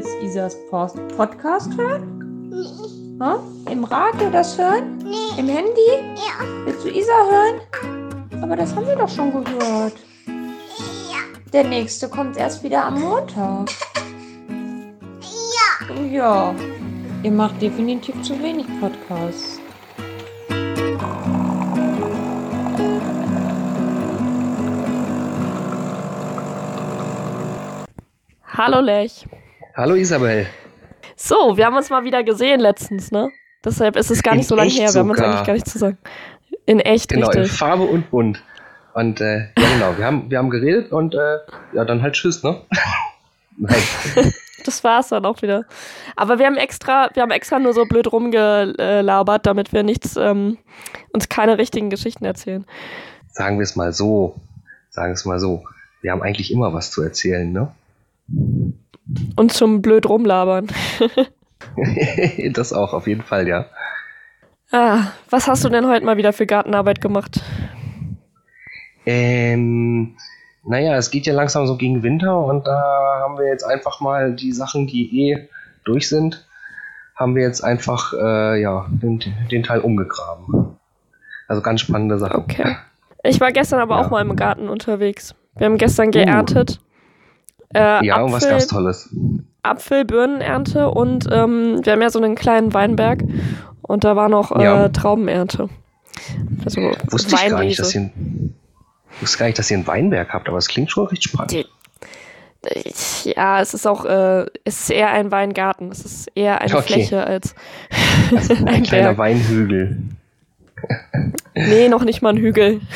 willst Isas Post Podcast hören? Nee. Ha? Im Radio das hören? Nee. Im Handy? Ja. Willst du Isa hören? Aber das haben wir doch schon gehört. Ja. Der nächste kommt erst wieder am Montag. Ja. Ja. Ihr macht definitiv zu wenig Podcasts. Hallo Lech. Hallo Isabel. So, wir haben uns mal wieder gesehen letztens, ne? Deshalb ist es gar nicht in so lange her. Wir haben uns eigentlich gar nicht zu sagen. In echt, genau, richtig. in Farbe und bunt. Und äh, ja, genau, wir haben, wir haben geredet und äh, ja, dann halt Tschüss, ne? Nein. Das war's dann auch wieder. Aber wir haben extra, wir haben extra nur so blöd rumgelabert, damit wir nichts, ähm, uns keine richtigen Geschichten erzählen. Sagen wir es mal so. Sagen wir es mal so. Wir haben eigentlich immer was zu erzählen, ne? Und zum blöd rumlabern. das auch, auf jeden Fall, ja. Ah, was hast du denn heute mal wieder für Gartenarbeit gemacht? Ähm, naja, es geht ja langsam so gegen Winter und da haben wir jetzt einfach mal die Sachen, die eh durch sind, haben wir jetzt einfach äh, ja, den, den Teil umgegraben. Also ganz spannende Sache. Okay. Ich war gestern aber ja. auch mal im Garten unterwegs. Wir haben gestern geerntet. Äh, ja, Apfel, und was gab's Tolles? Apfelbirnenernte und ähm, wir haben ja so einen kleinen Weinberg und da war noch äh, ja. Traubenernte. Also wusste ich gar nicht, dass ihr, wusste gar nicht, dass ihr einen Weinberg habt, aber es klingt schon recht spannend. Die, ja, es ist auch, äh, es ist eher ein Weingarten. Es ist eher eine okay. Fläche als also ein, ein kleiner Berg. Weinhügel. nee, noch nicht mal ein Hügel.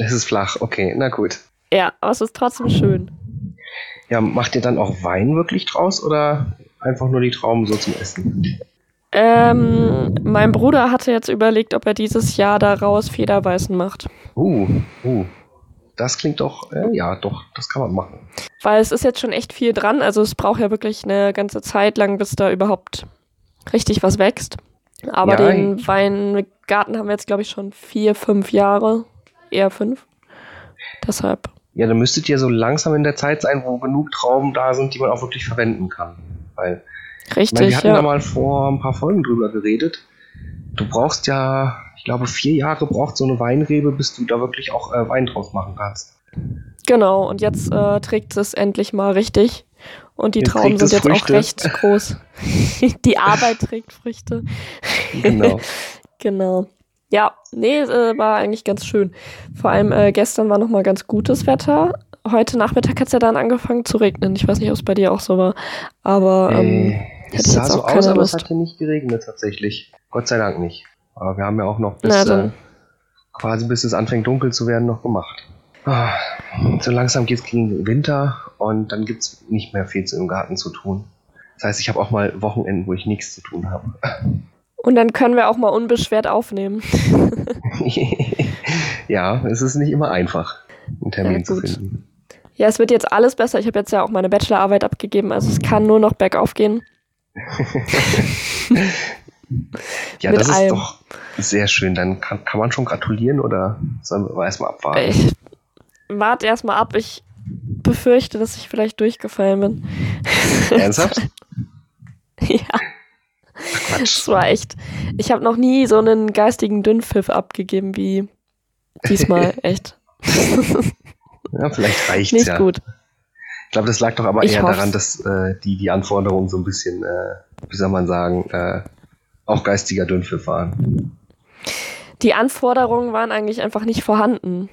Es ist flach, okay, na gut. Ja, aber es ist trotzdem schön. Ja, macht ihr dann auch Wein wirklich draus oder einfach nur die Trauben so zum Essen? Ähm, mein Bruder hatte jetzt überlegt, ob er dieses Jahr daraus Federweißen macht. Uh, uh. Das klingt doch, äh, ja, doch, das kann man machen. Weil es ist jetzt schon echt viel dran. Also es braucht ja wirklich eine ganze Zeit lang, bis da überhaupt richtig was wächst. Aber ja, den Weingarten haben wir jetzt, glaube ich, schon vier, fünf Jahre. Eher fünf. Deshalb. Ja, dann müsstet ihr so langsam in der Zeit sein, wo genug Trauben da sind, die man auch wirklich verwenden kann. Weil, Richtig, meine, wir hatten ja. da mal vor ein paar Folgen drüber geredet. Du brauchst ja, ich glaube, vier Jahre braucht so eine Weinrebe, bis du da wirklich auch äh, Wein draus machen kannst. Genau, und jetzt äh, trägt es endlich mal richtig. Und die jetzt Trauben sind jetzt Früchte. auch recht groß. die Arbeit trägt Früchte. Genau. genau. Ja, nee, äh, war eigentlich ganz schön. Vor allem äh, gestern war nochmal ganz gutes Wetter. Heute Nachmittag hat es ja dann angefangen zu regnen. Ich weiß nicht, ob es bei dir auch so war. Aber ähm, äh, es sah so aus, aber Lust. es hat hier nicht geregnet tatsächlich. Gott sei Dank nicht. Aber wir haben ja auch noch bis Na, äh, quasi bis es anfängt dunkel zu werden noch gemacht. Ah, so langsam geht es gegen Winter und dann gibt es nicht mehr viel im Garten zu tun. Das heißt, ich habe auch mal Wochenenden, wo ich nichts zu tun habe. Und dann können wir auch mal unbeschwert aufnehmen. ja, es ist nicht immer einfach, einen Termin ja, zu finden. Ja, es wird jetzt alles besser. Ich habe jetzt ja auch meine Bachelorarbeit abgegeben, also es kann nur noch bergauf gehen. ja, Mit das allem. ist doch sehr schön. Dann kann, kann man schon gratulieren oder sollen wir erstmal abwarten? Ich warte erstmal ab. Ich befürchte, dass ich vielleicht durchgefallen bin. Ernsthaft? ja. Quatsch. Das war echt. Ich habe noch nie so einen geistigen Dünnpfiff abgegeben wie diesmal, echt. ja, vielleicht reicht's Nicht ja. gut. Ich glaube, das lag doch aber ich eher hoff's. daran, dass äh, die, die Anforderungen so ein bisschen, äh, wie soll man sagen, äh, auch geistiger Dünnpfiff waren. Die Anforderungen waren eigentlich einfach nicht vorhanden.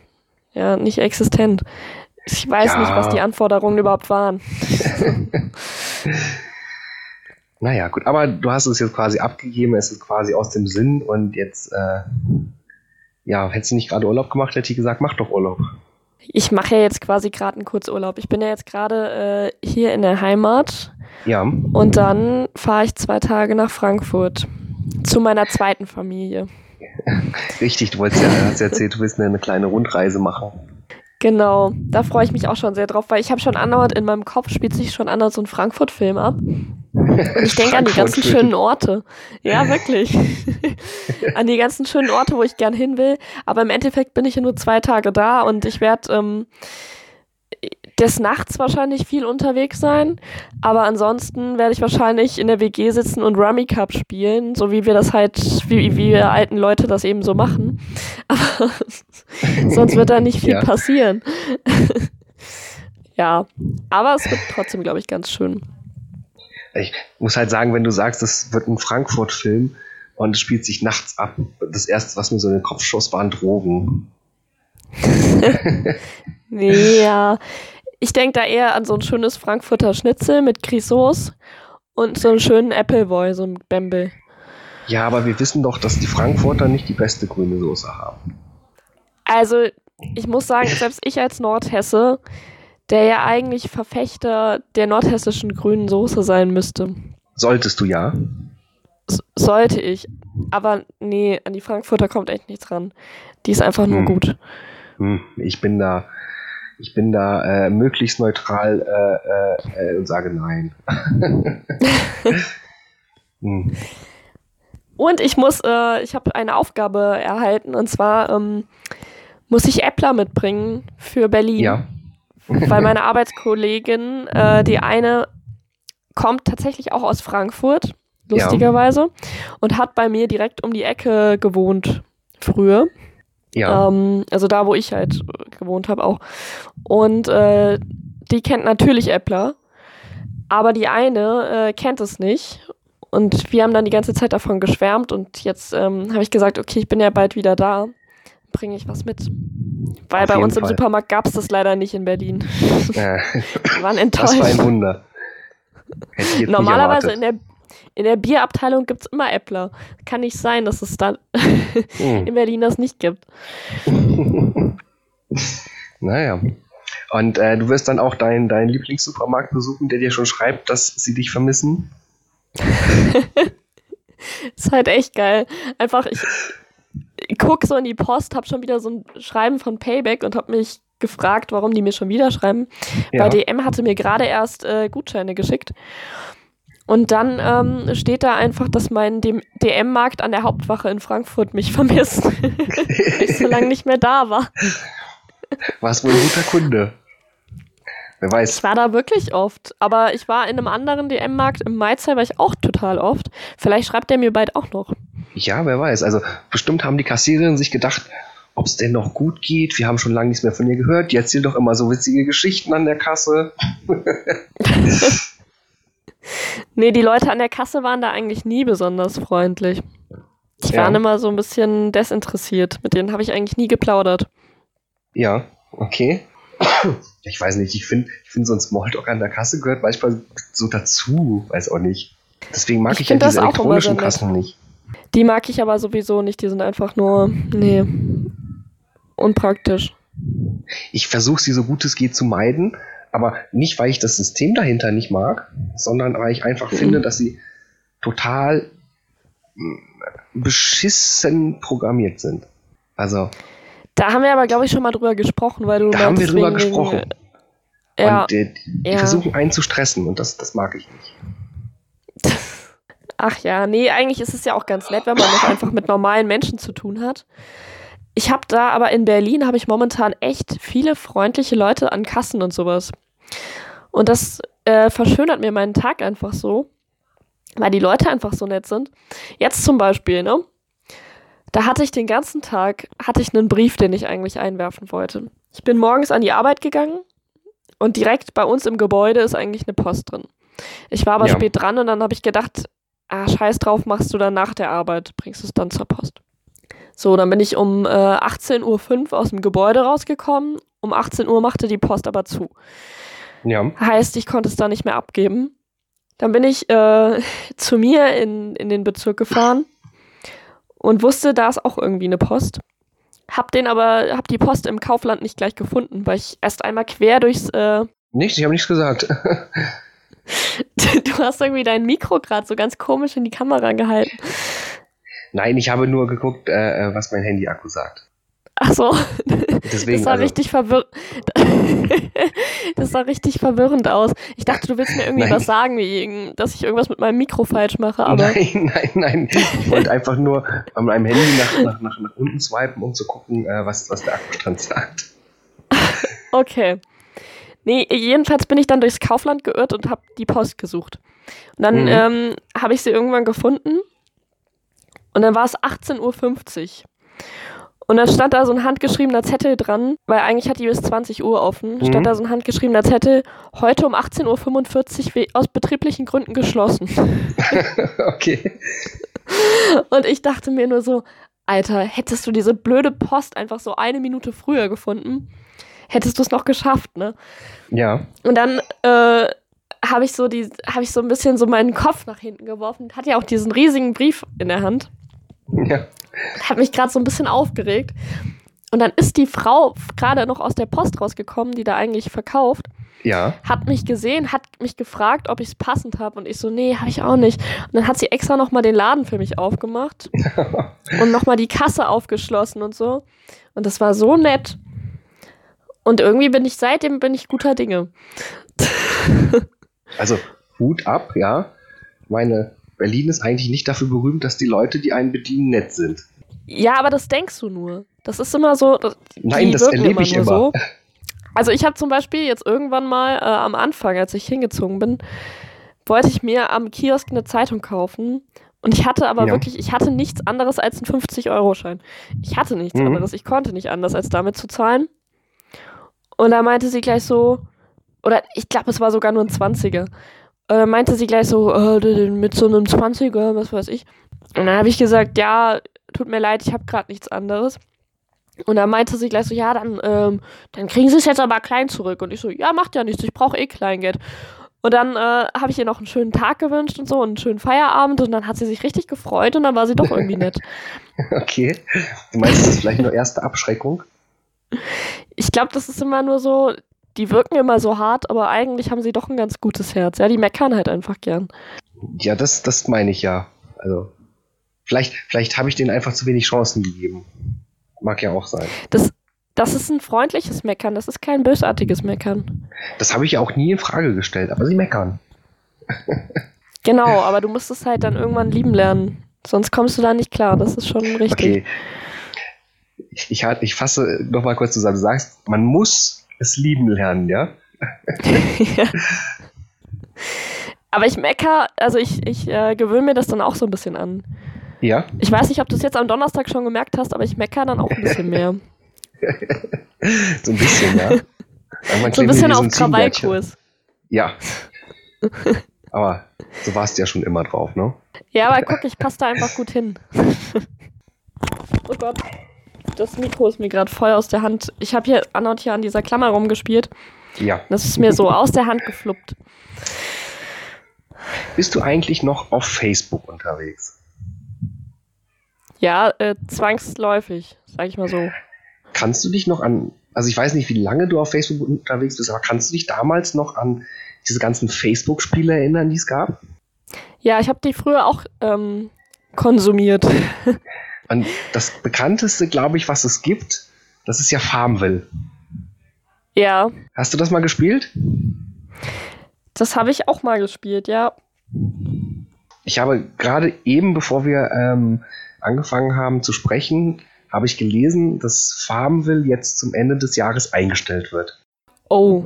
Ja, nicht existent. Ich weiß ja. nicht, was die Anforderungen überhaupt waren. Naja, gut, aber du hast es jetzt quasi abgegeben, es ist quasi aus dem Sinn und jetzt, äh, ja, hättest du nicht gerade Urlaub gemacht, hätte ich gesagt, mach doch Urlaub. Ich mache ja jetzt quasi gerade einen Kurzurlaub. Ich bin ja jetzt gerade äh, hier in der Heimat. Ja. Und dann fahre ich zwei Tage nach Frankfurt zu meiner zweiten Familie. Richtig, du wolltest ja, hast erzählt, du willst eine, eine kleine Rundreise machen. Genau, da freue ich mich auch schon sehr drauf, weil ich habe schon andauernd in meinem Kopf spielt sich schon andauernd so ein Frankfurt-Film ab. Und ich denke an die ganzen schönen Orte. Ja, wirklich. an die ganzen schönen Orte, wo ich gern hin will. Aber im Endeffekt bin ich ja nur zwei Tage da und ich werde ähm, des Nachts wahrscheinlich viel unterwegs sein, aber ansonsten werde ich wahrscheinlich in der WG sitzen und Rummy Cup spielen, so wie wir das halt, wie, wie wir alten Leute das eben so machen. Aber sonst wird da nicht viel ja. passieren. ja, aber es wird trotzdem, glaube ich, ganz schön. Ich muss halt sagen, wenn du sagst, es wird ein Frankfurt-Film und es spielt sich nachts ab, das erste, was mir so in den Kopf schoss, waren Drogen. ja. Ich denke da eher an so ein schönes Frankfurter Schnitzel mit Grisauce und so einen schönen Appleboy, so ein Bembel. Ja, aber wir wissen doch, dass die Frankfurter nicht die beste grüne Soße haben. Also, ich muss sagen, selbst ich als Nordhesse, der ja eigentlich Verfechter der nordhessischen grünen Soße sein müsste. Solltest du ja. S sollte ich. Aber nee, an die Frankfurter kommt echt nichts ran. Die ist einfach nur hm. gut. Hm, ich bin da, ich bin da äh, möglichst neutral äh, äh, äh und sage nein. hm. Und ich muss, äh, ich habe eine Aufgabe erhalten und zwar ähm, muss ich Äppler mitbringen für Berlin. Ja. Weil meine Arbeitskollegin, äh, die eine kommt tatsächlich auch aus Frankfurt, lustigerweise, ja. und hat bei mir direkt um die Ecke gewohnt früher. Ja. Ähm, also da, wo ich halt gewohnt habe auch. Und äh, die kennt natürlich Äppler, aber die eine äh, kennt es nicht. Und wir haben dann die ganze Zeit davon geschwärmt und jetzt ähm, habe ich gesagt, okay, ich bin ja bald wieder da, bringe ich was mit. Weil Auf bei uns Fall. im Supermarkt gab es das leider nicht in Berlin. Ja. wir waren enttäuscht. Das war ein Wunder. Normalerweise in der in der Bierabteilung gibt es immer Äppler. Kann nicht sein, dass es da hm. in Berlin das nicht gibt. naja. Und äh, du wirst dann auch deinen dein Lieblingssupermarkt besuchen, der dir schon schreibt, dass sie dich vermissen? ist halt echt geil. Einfach, ich, ich gucke so in die Post, habe schon wieder so ein Schreiben von Payback und habe mich gefragt, warum die mir schon wieder schreiben. Ja. Bei DM hatte mir gerade erst äh, Gutscheine geschickt. Und dann ähm, steht da einfach, dass mein DM-Markt an der Hauptwache in Frankfurt mich vermisst, weil ich so lange nicht mehr da war. Warst wohl ein guter Kunde. Wer weiß. Ich war da wirklich oft, aber ich war in einem anderen DM-Markt im Maizai, war ich auch total oft. Vielleicht schreibt der mir bald auch noch. Ja, wer weiß. Also bestimmt haben die Kassiererinnen sich gedacht, ob es denn noch gut geht. Wir haben schon lange nichts mehr von ihr gehört. Die erzählt doch immer so witzige Geschichten an der Kasse. Nee, die Leute an der Kasse waren da eigentlich nie besonders freundlich. Die ja. waren immer so ein bisschen desinteressiert. Mit denen habe ich eigentlich nie geplaudert. Ja, okay. Ich weiß nicht, ich finde, ich find so ein Smalltalk an der Kasse gehört manchmal so dazu. Weiß auch nicht. Deswegen mag ich, ich ja diese elektronischen Kassen nicht. Die mag ich aber sowieso nicht. Die sind einfach nur, nee, unpraktisch. Ich versuche sie so gut es geht zu meiden, aber nicht, weil ich das System dahinter nicht mag, sondern weil ich einfach mhm. finde, dass sie total mm, beschissen programmiert sind. Also. Da haben wir aber, glaube ich, schon mal drüber gesprochen, weil du. Da haben wir drüber gesprochen. Ja, und äh, die ja. versuchen einen zu stressen und das, das mag ich nicht. Ach ja, nee, eigentlich ist es ja auch ganz nett, wenn man noch einfach mit normalen Menschen zu tun hat. Ich habe da aber in Berlin habe ich momentan echt viele freundliche Leute an Kassen und sowas. Und das äh, verschönert mir meinen Tag einfach so, weil die Leute einfach so nett sind. Jetzt zum Beispiel, ne? Da hatte ich den ganzen Tag, hatte ich einen Brief, den ich eigentlich einwerfen wollte. Ich bin morgens an die Arbeit gegangen und direkt bei uns im Gebäude ist eigentlich eine Post drin. Ich war aber ja. spät dran und dann habe ich gedacht, ah, scheiß drauf, machst du dann nach der Arbeit, bringst es dann zur Post. So, dann bin ich um äh, 18.05 Uhr aus dem Gebäude rausgekommen. Um 18 Uhr machte die Post aber zu. Ja. Heißt, ich konnte es da nicht mehr abgeben. Dann bin ich äh, zu mir in, in den Bezirk gefahren und wusste, da ist auch irgendwie eine Post. Hab den aber, hab die Post im Kaufland nicht gleich gefunden, weil ich erst einmal quer durchs. Äh Nichts, ich habe nichts gesagt. du hast irgendwie dein Mikro gerade so ganz komisch in die Kamera gehalten. Nein, ich habe nur geguckt, äh, äh was mein Handy-Akku sagt. Ach so. Deswegen, das sah also, richtig verwirrend. das sah richtig verwirrend aus. Ich dachte, du willst mir irgendwie nein. was sagen, wie, dass ich irgendwas mit meinem Mikro falsch mache, aber. Nein, nein, nein. Ich wollte einfach nur an meinem Handy nach, nach, nach, nach unten swipen, um zu gucken, äh, was, was der Akkustand sagt. Okay. Nee, jedenfalls bin ich dann durchs Kaufland geirrt und habe die Post gesucht. Und dann mhm. ähm, habe ich sie irgendwann gefunden. Und dann war es 18.50 Uhr. Und dann stand da so ein handgeschriebener Zettel dran, weil eigentlich hat die bis 20 Uhr offen. Mhm. Stand da so ein handgeschriebener Zettel, heute um 18.45 Uhr aus betrieblichen Gründen geschlossen. okay. Und ich dachte mir nur so, Alter, hättest du diese blöde Post einfach so eine Minute früher gefunden, hättest du es noch geschafft, ne? Ja. Und dann äh, habe ich so die, habe ich so ein bisschen so meinen Kopf nach hinten geworfen. Hat ja auch diesen riesigen Brief in der Hand. Ja. Hat mich gerade so ein bisschen aufgeregt. Und dann ist die Frau gerade noch aus der Post rausgekommen, die da eigentlich verkauft. Ja. Hat mich gesehen, hat mich gefragt, ob ich es passend habe. Und ich so, nee, habe ich auch nicht. Und dann hat sie extra nochmal den Laden für mich aufgemacht. und nochmal die Kasse aufgeschlossen und so. Und das war so nett. Und irgendwie bin ich seitdem bin ich guter Dinge. also Hut ab, ja. Meine Berlin ist eigentlich nicht dafür berühmt, dass die Leute, die einen bedienen, nett sind. Ja, aber das denkst du nur. Das ist immer so. Nein, das erlebe ich immer. So. Also ich habe zum Beispiel jetzt irgendwann mal äh, am Anfang, als ich hingezogen bin, wollte ich mir am Kiosk eine Zeitung kaufen. Und ich hatte aber ja. wirklich, ich hatte nichts anderes als einen 50-Euro-Schein. Ich hatte nichts mhm. anderes. Ich konnte nicht anders, als damit zu zahlen. Und da meinte sie gleich so, oder ich glaube, es war sogar nur ein 20er. Und dann meinte sie gleich so, äh, mit so einem 20er, was weiß ich. Und dann habe ich gesagt, ja, tut mir leid, ich habe gerade nichts anderes. Und dann meinte sie gleich so, ja, dann, ähm, dann kriegen sie es jetzt aber klein zurück. Und ich so, ja, macht ja nichts, ich brauche eh Kleingeld. Und dann äh, habe ich ihr noch einen schönen Tag gewünscht und so und einen schönen Feierabend und dann hat sie sich richtig gefreut und dann war sie doch irgendwie nett. okay. Du meinst, das ist vielleicht nur erste Abschreckung? Ich glaube, das ist immer nur so, die wirken immer so hart, aber eigentlich haben sie doch ein ganz gutes Herz. Ja, die meckern halt einfach gern. Ja, das, das meine ich ja. Also, vielleicht, vielleicht habe ich denen einfach zu wenig Chancen gegeben. Mag ja auch sein. Das, das ist ein freundliches Meckern, das ist kein bösartiges Meckern. Das habe ich ja auch nie in Frage gestellt, aber sie meckern. genau, aber du musst es halt dann irgendwann lieben lernen. Sonst kommst du da nicht klar, das ist schon richtig. Okay. Ich, ich, ich fasse nochmal kurz zusammen. Du sagst, man muss es lieben lernen, ja? ja. Aber ich mecker, also ich, ich äh, gewöhne mir das dann auch so ein bisschen an. Ja. Ich weiß nicht, ob du es jetzt am Donnerstag schon gemerkt hast, aber ich meckere dann auch ein bisschen mehr. so ein bisschen, ja. so ein bisschen auf Krawallkurs. Ja. Aber so warst du ja schon immer drauf, ne? Ja, aber guck, ich passe da einfach gut hin. oh Gott. Das Mikro ist mir gerade voll aus der Hand. Ich habe hier an und hier an dieser Klammer rumgespielt. Ja. Das ist mir so aus der Hand gefluppt. Bist du eigentlich noch auf Facebook unterwegs? Ja, äh, zwangsläufig, sag ich mal so. Kannst du dich noch an, also ich weiß nicht, wie lange du auf Facebook unterwegs bist, aber kannst du dich damals noch an diese ganzen Facebook-Spiele erinnern, die es gab? Ja, ich habe die früher auch ähm, konsumiert. Und das bekannteste, glaube ich, was es gibt, das ist ja Farmville. Ja. Hast du das mal gespielt? Das habe ich auch mal gespielt, ja. Ich habe gerade eben, bevor wir ähm, angefangen haben zu sprechen, habe ich gelesen, dass Farmville jetzt zum Ende des Jahres eingestellt wird. Oh,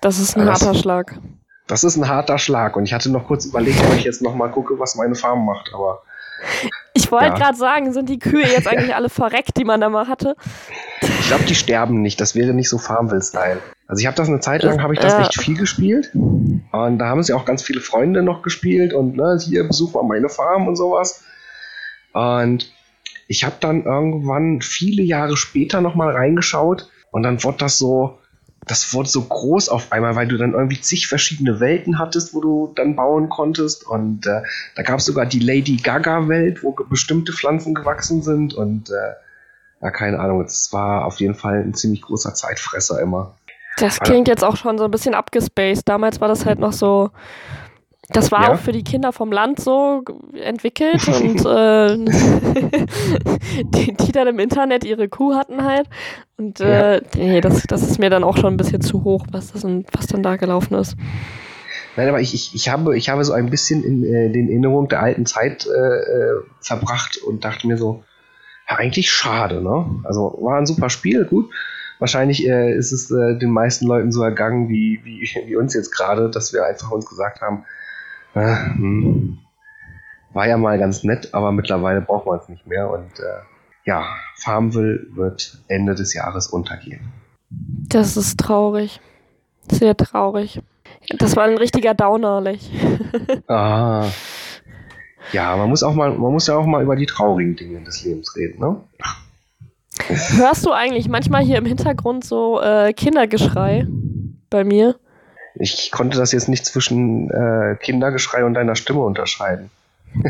das ist ein das, harter Schlag. Das ist ein harter Schlag. Und ich hatte noch kurz überlegt, ob ich jetzt noch mal gucke, was meine Farm macht, aber. Ich wollte ja. gerade sagen, sind die Kühe jetzt eigentlich alle verreckt, die man da mal hatte? Ich glaube, die sterben nicht. Das wäre nicht so Farmville-Style. Also ich habe das eine Zeit lang, habe ich das ja. echt viel gespielt. Und da haben sie auch ganz viele Freunde noch gespielt und ne, hier besuch mal meine Farm und sowas. Und ich habe dann irgendwann viele Jahre später nochmal reingeschaut und dann wurde das so, das wurde so groß auf einmal, weil du dann irgendwie zig verschiedene Welten hattest, wo du dann bauen konntest. Und äh, da gab es sogar die Lady Gaga-Welt, wo bestimmte Pflanzen gewachsen sind. Und äh, ja, keine Ahnung, es war auf jeden Fall ein ziemlich großer Zeitfresser immer. Das klingt jetzt auch schon so ein bisschen abgespaced. Damals war das halt noch so, das war ja. auch für die Kinder vom Land so entwickelt und äh, die, die, dann im Internet ihre Kuh hatten halt. Und äh, ja. nee, das, das ist mir dann auch schon ein bisschen zu hoch, was, das, was dann da gelaufen ist. Nein, aber ich, ich, ich, habe, ich habe so ein bisschen in äh, den Erinnerungen der alten Zeit äh, äh, verbracht und dachte mir so, ja, eigentlich schade, ne? Also war ein super Spiel, gut. wahrscheinlich äh, ist es äh, den meisten Leuten so ergangen wie, wie, wie uns jetzt gerade, dass wir einfach uns gesagt haben, äh, hm, war ja mal ganz nett, aber mittlerweile braucht man es nicht mehr. Und äh, ja, Farmville wird Ende des Jahres untergehen. Das ist traurig. Sehr traurig. Das war ein richtiger Downerlich. ah. Ja, man muss auch mal, man muss ja auch mal über die traurigen Dinge des Lebens reden, ne? Hörst du eigentlich manchmal hier im Hintergrund so äh, Kindergeschrei bei mir? Ich konnte das jetzt nicht zwischen äh, Kindergeschrei und deiner Stimme unterscheiden.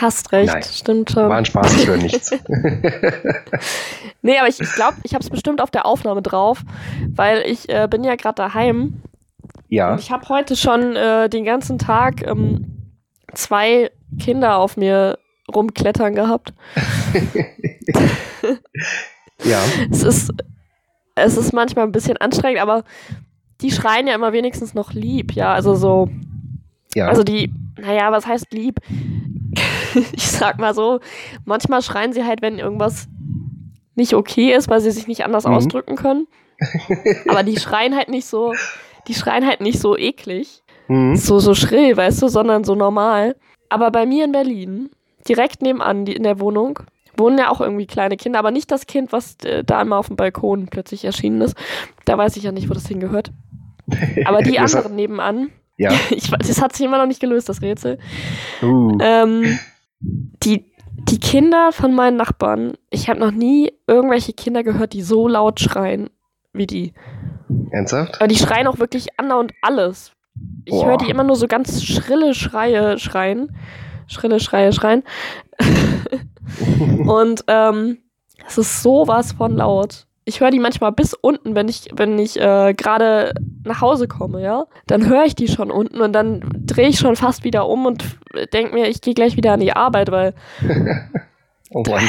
Hast recht, Nein. stimmt schon. War ein Spaß, ich höre nichts. nee, aber ich, ich glaube, ich habe es bestimmt auf der Aufnahme drauf, weil ich äh, bin ja gerade daheim. Ja. Und ich habe heute schon äh, den ganzen Tag ähm, zwei Kinder auf mir rumklettern gehabt. ja. Es ist, es ist manchmal ein bisschen anstrengend, aber die schreien ja immer wenigstens noch lieb, ja. Also so. Ja. Also die, naja, was heißt lieb? ich sag mal so, manchmal schreien sie halt, wenn irgendwas nicht okay ist, weil sie sich nicht anders mhm. ausdrücken können. Aber die schreien halt nicht so, die schreien halt nicht so eklig, mhm. so, so schrill, weißt du, sondern so normal. Aber bei mir in Berlin, direkt nebenan die, in der Wohnung, wohnen ja auch irgendwie kleine Kinder, aber nicht das Kind, was äh, da immer auf dem Balkon plötzlich erschienen ist. Da weiß ich ja nicht, wo das hingehört. Aber die anderen nebenan, ja. ich, das hat sich immer noch nicht gelöst, das Rätsel. Uh. Ähm, die, die Kinder von meinen Nachbarn, ich habe noch nie irgendwelche Kinder gehört, die so laut schreien wie die. Ernsthaft? Aber die schreien auch wirklich und alles. Ich höre die immer nur so ganz schrille Schreie schreien. Schrille Schreie schreien. und ähm, es ist sowas von laut ich höre die manchmal bis unten, wenn ich, wenn ich äh, gerade nach Hause komme, ja. Dann höre ich die schon unten und dann drehe ich schon fast wieder um und denke mir, ich gehe gleich wieder an die Arbeit, weil. oh Mann.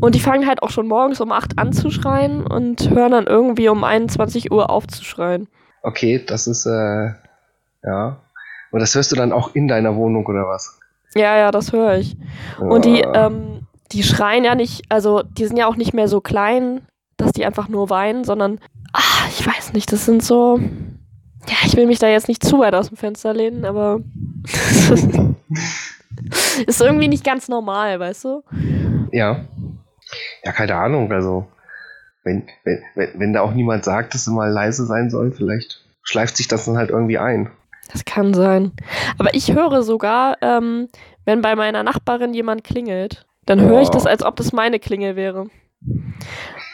Und die fangen halt auch schon morgens um 8 an zu schreien und hören dann irgendwie um 21 Uhr auf zu schreien. Okay, das ist, äh, ja. Und das hörst du dann auch in deiner Wohnung oder was? Ja, ja, das höre ich. Und die, ähm, die schreien ja nicht, also die sind ja auch nicht mehr so klein, dass die einfach nur weinen, sondern, ach, ich weiß nicht, das sind so. Ja, ich will mich da jetzt nicht zu weit aus dem Fenster lehnen, aber ist irgendwie nicht ganz normal, weißt du? Ja. Ja, keine Ahnung, also wenn, wenn, wenn da auch niemand sagt, dass sie mal leise sein sollen, vielleicht schleift sich das dann halt irgendwie ein. Das kann sein. Aber ich höre sogar, ähm, wenn bei meiner Nachbarin jemand klingelt, dann höre ich das, als ob das meine Klingel wäre.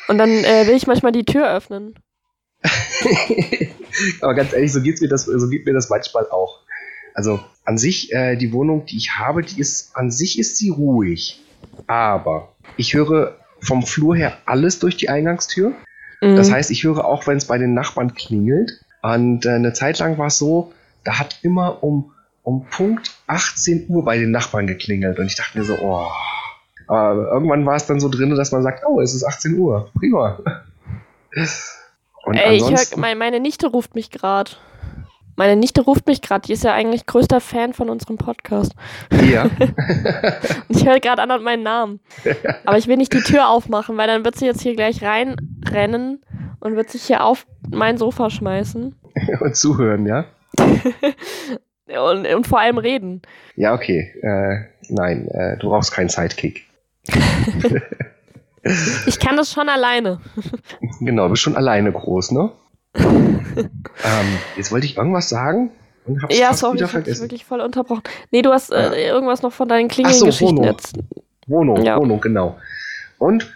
Und dann äh, will ich manchmal die Tür öffnen. Aber ganz ehrlich, so, geht's mir das, so geht mir das manchmal auch. Also an sich, äh, die Wohnung, die ich habe, die ist, an sich ist sie ruhig. Aber ich höre vom Flur her alles durch die Eingangstür. Mhm. Das heißt, ich höre auch, wenn es bei den Nachbarn klingelt. Und äh, eine Zeit lang war es so, da hat immer um, um Punkt 18 Uhr bei den Nachbarn geklingelt. Und ich dachte mir so, oh, aber irgendwann war es dann so drin, dass man sagt, oh, es ist 18 Uhr. Prima. Und Ey, ich hör, mein, meine Nichte ruft mich gerade. Meine Nichte ruft mich gerade. Die ist ja eigentlich größter Fan von unserem Podcast. Ja. und ich höre gerade an meinen Namen. Aber ich will nicht die Tür aufmachen, weil dann wird sie jetzt hier gleich reinrennen und wird sich hier auf mein Sofa schmeißen. und zuhören, ja? und, und vor allem reden. Ja, okay. Äh, nein, äh, du brauchst keinen Sidekick. ich kann das schon alleine. genau, du bist schon alleine groß, ne? ähm, jetzt wollte ich irgendwas sagen und hab's ja, sorry, wieder vergessen. wirklich voll unterbrochen. Nee, du hast äh, äh. irgendwas noch von deinen Klingelgeschichten so, jetzt. Wohnung, ja. Wohnung, genau. Und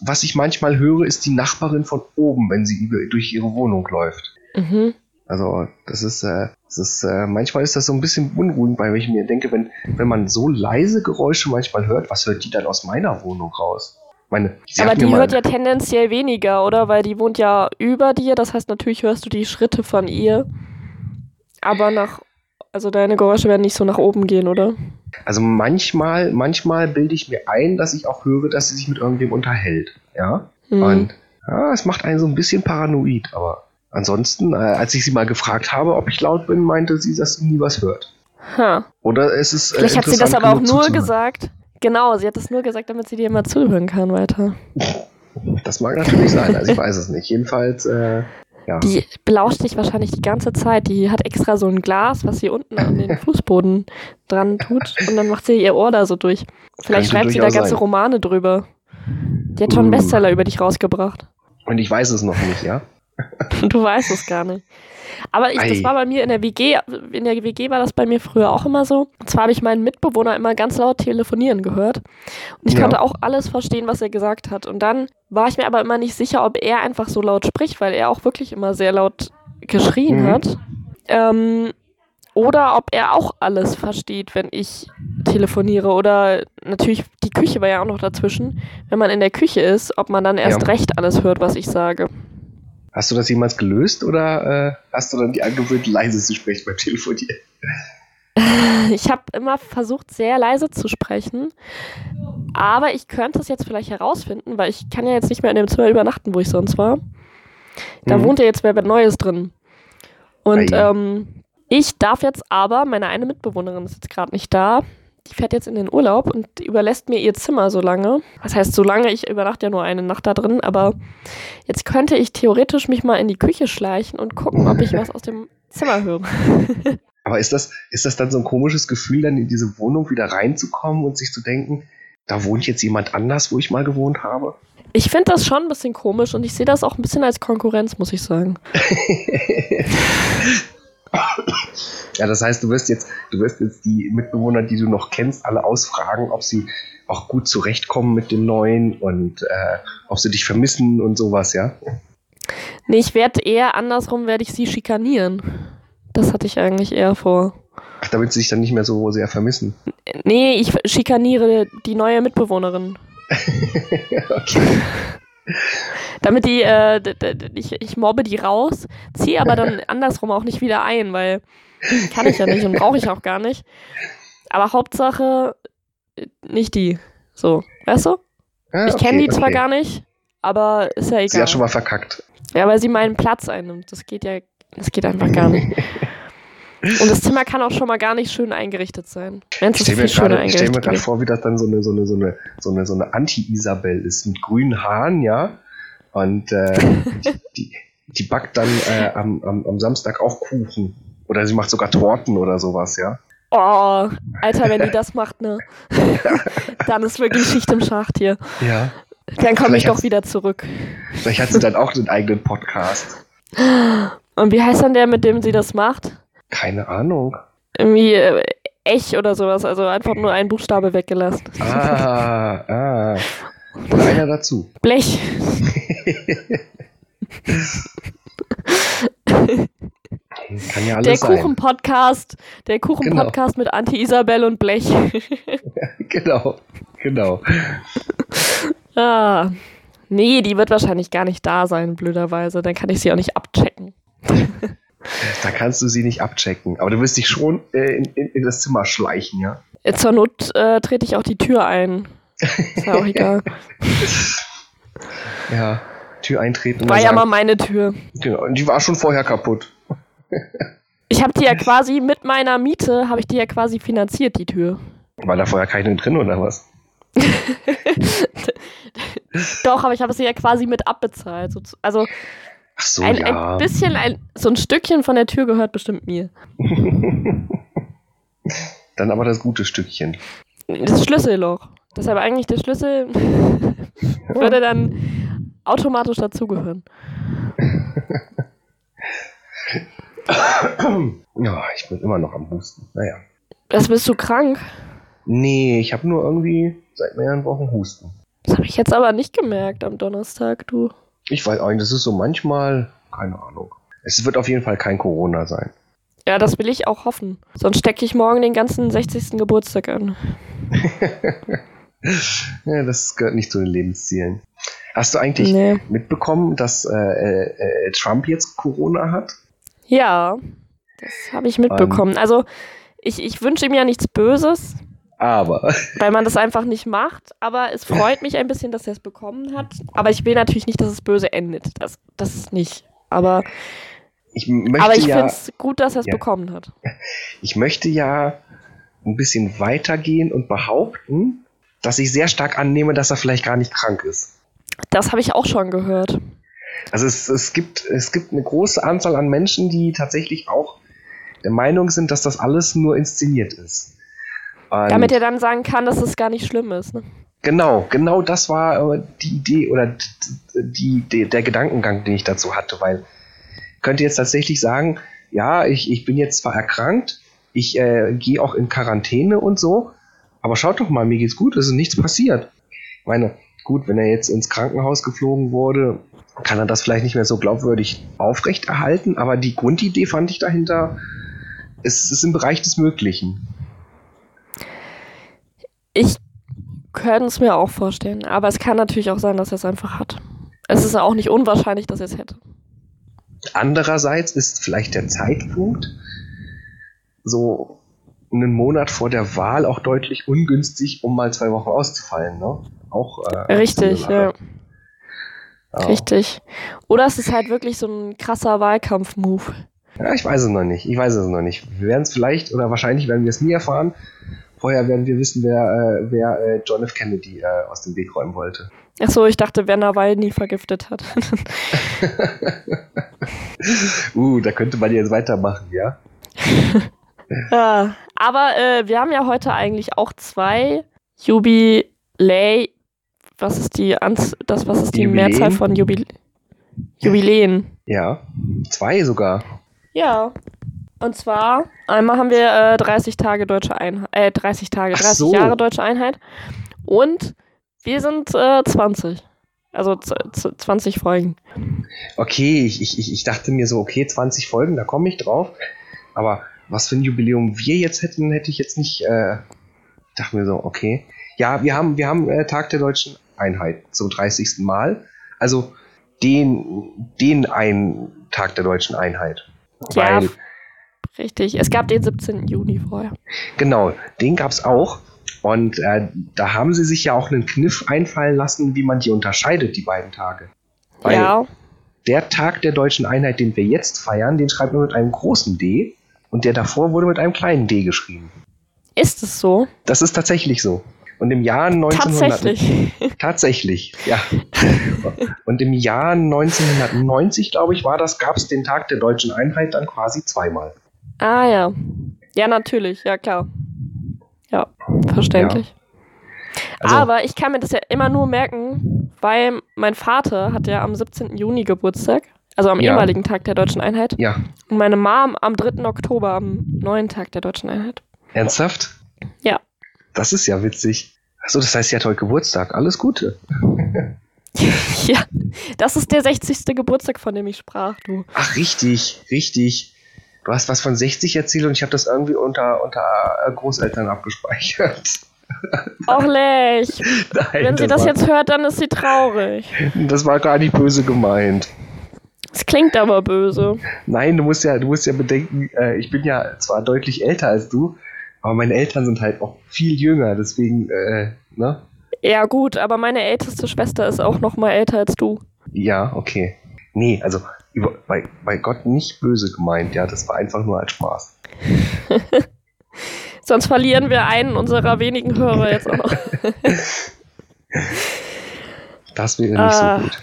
was ich manchmal höre, ist die Nachbarin von oben, wenn sie über, durch ihre Wohnung läuft. Mhm. Also das ist, äh, das ist äh, manchmal ist das so ein bisschen unruhig, weil ich mir denke, wenn, wenn man so leise Geräusche manchmal hört, was hört die dann aus meiner Wohnung raus? Meine, Aber die hört ja tendenziell weniger, oder? Weil die wohnt ja über dir, das heißt natürlich hörst du die Schritte von ihr. Aber nach, also deine Geräusche werden nicht so nach oben gehen, oder? Also manchmal, manchmal bilde ich mir ein, dass ich auch höre, dass sie sich mit irgendwem unterhält. Ja. Hm. Und ja, es macht einen so ein bisschen paranoid, aber Ansonsten, äh, als ich sie mal gefragt habe, ob ich laut bin, meinte sie, dass sie nie was hört. Huh. Oder es ist. Äh, Vielleicht hat sie das aber auch nur gesagt, Genau, sie hat es nur gesagt, damit sie dir immer zuhören kann weiter. Das mag natürlich sein, also ich weiß es nicht. Jedenfalls, äh, ja. Die belauscht dich wahrscheinlich die ganze Zeit. Die hat extra so ein Glas, was sie unten an den Fußboden dran tut und dann macht sie ihr Ohr da so durch. Vielleicht schreibt sie da ganze sein. Romane drüber. Die hat schon einen Bestseller über dich rausgebracht. Und ich weiß es noch nicht, ja? Du weißt es gar nicht. Aber ich, das war bei mir in der WG, in der WG war das bei mir früher auch immer so. Und zwar habe ich meinen Mitbewohner immer ganz laut telefonieren gehört. Und ich ja. konnte auch alles verstehen, was er gesagt hat. Und dann war ich mir aber immer nicht sicher, ob er einfach so laut spricht, weil er auch wirklich immer sehr laut geschrien mhm. hat. Ähm, oder ob er auch alles versteht, wenn ich telefoniere. Oder natürlich, die Küche war ja auch noch dazwischen. Wenn man in der Küche ist, ob man dann erst ja. recht alles hört, was ich sage. Hast du das jemals gelöst oder äh, hast du dann die angewöhnt, leise zu sprechen beim Telefonieren? Ich habe immer versucht, sehr leise zu sprechen. Aber ich könnte es jetzt vielleicht herausfinden, weil ich kann ja jetzt nicht mehr in dem Zimmer übernachten, wo ich sonst war. Da mhm. wohnt ja jetzt wer Neues drin. Und ähm, ich darf jetzt aber, meine eine Mitbewohnerin ist jetzt gerade nicht da, die fährt jetzt in den Urlaub und überlässt mir ihr Zimmer so lange. Das heißt, so lange, ich übernachte ja nur eine Nacht da drin, aber jetzt könnte ich theoretisch mich mal in die Küche schleichen und gucken, ob ich was aus dem Zimmer höre. aber ist das, ist das dann so ein komisches Gefühl, dann in diese Wohnung wieder reinzukommen und sich zu denken, da wohnt jetzt jemand anders, wo ich mal gewohnt habe? Ich finde das schon ein bisschen komisch und ich sehe das auch ein bisschen als Konkurrenz, muss ich sagen. Ja, das heißt, du wirst jetzt, du wirst jetzt die Mitbewohner, die du noch kennst, alle ausfragen, ob sie auch gut zurechtkommen mit dem Neuen und äh, ob sie dich vermissen und sowas, ja? Nee, ich werde eher andersrum, werde ich sie schikanieren. Das hatte ich eigentlich eher vor. Ach, damit sie sich dann nicht mehr so sehr vermissen. Nee, ich schikaniere die neue Mitbewohnerin. okay. Damit die, äh, ich, ich mobbe die raus, ziehe aber dann andersrum auch nicht wieder ein, weil kann ich ja nicht und brauche ich auch gar nicht. Aber Hauptsache nicht die. So, weißt du? Ah, ich kenne die zwar okay. gar nicht, aber ist ja egal. Sie hat schon mal verkackt. Ja, weil sie meinen Platz einnimmt. Das geht ja, das geht einfach gar nicht. Und das Zimmer kann auch schon mal gar nicht schön eingerichtet sein. Ich stelle mir gerade vor, wie das dann so eine, so eine, so eine, so eine, so eine Anti-Isabel ist mit grünen Haaren, ja. Und äh, die, die, backt dann äh, am, am, am Samstag auch Kuchen. Oder sie macht sogar Torten oder sowas, ja. Oh, Alter, wenn die das macht, ne? dann ist wirklich Schicht im Schacht hier. Ja. Dann komme ich doch wieder zurück. Vielleicht hat sie dann auch einen eigenen Podcast. Und wie heißt dann der, mit dem sie das macht? Keine Ahnung. Irgendwie äh, Ech oder sowas, also einfach nur einen Buchstabe weggelassen. Ah, ah. Und einer dazu. Blech. Kann ja alles der Kuchen-Podcast, der Kuchen-Podcast genau. mit Anti-Isabel und Blech. genau, genau. ah, nee, die wird wahrscheinlich gar nicht da sein, blöderweise. Dann kann ich sie auch nicht abchecken. Da kannst du sie nicht abchecken. Aber du wirst dich schon äh, in, in, in, das Zimmer schleichen, ja? Äh, zur Not äh, trete ich auch die Tür ein. Ist ja auch egal. ja, Tür eintreten. War ja sagen, mal meine Tür. Genau, und die war schon vorher kaputt. ich habe die ja quasi mit meiner Miete, habe ich die ja quasi finanziert, die Tür. War da vorher keine drin oder was? Doch, aber ich habe sie ja quasi mit abbezahlt. Also so, ein, ja. ein bisschen, ein, so ein Stückchen von der Tür gehört bestimmt mir. Dann aber das gute Stückchen. Das Schlüsselloch. Deshalb eigentlich der Schlüssel würde dann automatisch dazugehören. ja, ich bin immer noch am Husten. Naja. Das bist du krank? Nee, ich habe nur irgendwie seit mehreren Wochen Husten. Das habe ich jetzt aber nicht gemerkt am Donnerstag, du. Ich weiß auch nicht, das ist so manchmal, keine Ahnung. Es wird auf jeden Fall kein Corona sein. Ja, das will ich auch hoffen. Sonst stecke ich morgen den ganzen 60. Geburtstag an. ja, das gehört nicht zu den Lebenszielen. Hast du eigentlich nee. mitbekommen, dass äh, äh, Trump jetzt Corona hat? Ja, das habe ich mitbekommen. Um, also ich, ich wünsche ihm ja nichts Böses. Aber. Weil man das einfach nicht macht. Aber es freut mich ein bisschen, dass er es bekommen hat. Aber ich will natürlich nicht, dass es böse endet. Das, das ist nicht. Aber ich, möchte aber ich ja, finde es gut, dass er es ja, bekommen hat. Ich möchte ja ein bisschen weitergehen und behaupten, dass ich sehr stark annehme, dass er vielleicht gar nicht krank ist. Das habe ich auch schon gehört. Also es, es, gibt, es gibt eine große Anzahl an Menschen, die tatsächlich auch der Meinung sind, dass das alles nur inszeniert ist. Damit er dann sagen kann, dass es gar nicht schlimm ist. Ne? Genau, genau das war äh, die Idee oder die, die, der Gedankengang, den ich dazu hatte, weil ich könnte jetzt tatsächlich sagen, ja, ich, ich bin jetzt zwar erkrankt, ich äh, gehe auch in Quarantäne und so, aber schaut doch mal, mir geht's gut, es ist nichts passiert. Ich meine, gut, wenn er jetzt ins Krankenhaus geflogen wurde, kann er das vielleicht nicht mehr so glaubwürdig aufrechterhalten, aber die Grundidee fand ich dahinter, es ist im Bereich des Möglichen. Ich könnte es mir auch vorstellen, aber es kann natürlich auch sein, dass er es einfach hat. Es ist auch nicht unwahrscheinlich, dass er es hätte. Andererseits ist vielleicht der Zeitpunkt so einen Monat vor der Wahl auch deutlich ungünstig, um mal zwei Wochen auszufallen. Ne? Auch, äh, Richtig, ja. Oh. Richtig. Oder es ist halt wirklich so ein krasser Wahlkampf-Move. Ja, ich weiß es noch nicht. Ich weiß es noch nicht. Wir werden es vielleicht oder wahrscheinlich werden wir es nie erfahren. Vorher werden wir wissen, wer, äh, wer äh, John F. Kennedy äh, aus dem Weg räumen wollte. Ach so, ich dachte, wer Nawalny vergiftet hat. uh, da könnte man jetzt weitermachen, ja? ja aber äh, wir haben ja heute eigentlich auch zwei Jubilä. Was ist die Anz das, was ist die Jubiläen? Mehrzahl von Jubil Jubiläen? Ja, zwei sogar. Ja. Und zwar, einmal haben wir äh, 30 Tage deutsche Einheit, äh, 30 Tage, 30 so. Jahre deutsche Einheit. Und wir sind äh, 20. Also 20 Folgen. Okay, ich, ich, ich dachte mir so, okay, 20 Folgen, da komme ich drauf. Aber was für ein Jubiläum wir jetzt hätten, hätte ich jetzt nicht. Äh, dachte mir so, okay. Ja, wir haben, wir haben äh, Tag der deutschen Einheit zum 30. Mal. Also den, den einen Tag der deutschen Einheit. Ja, Weil, richtig. Es gab den 17. Juni vorher. Genau, den gab es auch. Und äh, da haben sie sich ja auch einen Kniff einfallen lassen, wie man die unterscheidet, die beiden Tage. Weil ja. der Tag der deutschen Einheit, den wir jetzt feiern, den schreibt man mit einem großen D und der davor wurde mit einem kleinen D geschrieben. Ist es so? Das ist tatsächlich so. Und im Jahr 1900 Tatsächlich. Tatsächlich, ja. Und im Jahr 1990, glaube ich, war das, gab es den Tag der deutschen Einheit dann quasi zweimal. Ah ja. Ja, natürlich, ja klar. Ja, verständlich. Ja. Also, Aber ich kann mir das ja immer nur merken, weil mein Vater hat ja am 17. Juni Geburtstag, also am ja. ehemaligen Tag der Deutschen Einheit. Ja. Und meine Mom am 3. Oktober, am neuen Tag der Deutschen Einheit. Ernsthaft? Ja. Das ist ja witzig. Achso, das heißt, sie hat heute Geburtstag. Alles Gute. ja, das ist der 60. Geburtstag, von dem ich sprach, du. Ach, richtig, richtig. Du hast was von 60 erzählt und ich habe das irgendwie unter, unter äh, Großeltern abgespeichert. Och, Lech. Nein, Wenn sie das, das jetzt hört, dann ist sie traurig. Das war gar nicht böse gemeint. Es klingt aber böse. Nein, du musst ja, du musst ja bedenken, äh, ich bin ja zwar deutlich älter als du, aber meine Eltern sind halt auch viel jünger, deswegen, äh, ne? Ja, gut, aber meine älteste Schwester ist auch noch mal älter als du. Ja, okay. Nee, also über, bei, bei Gott nicht böse gemeint, ja, das war einfach nur als Spaß. Sonst verlieren wir einen unserer wenigen Hörer jetzt auch noch. das wäre nicht ah. so gut.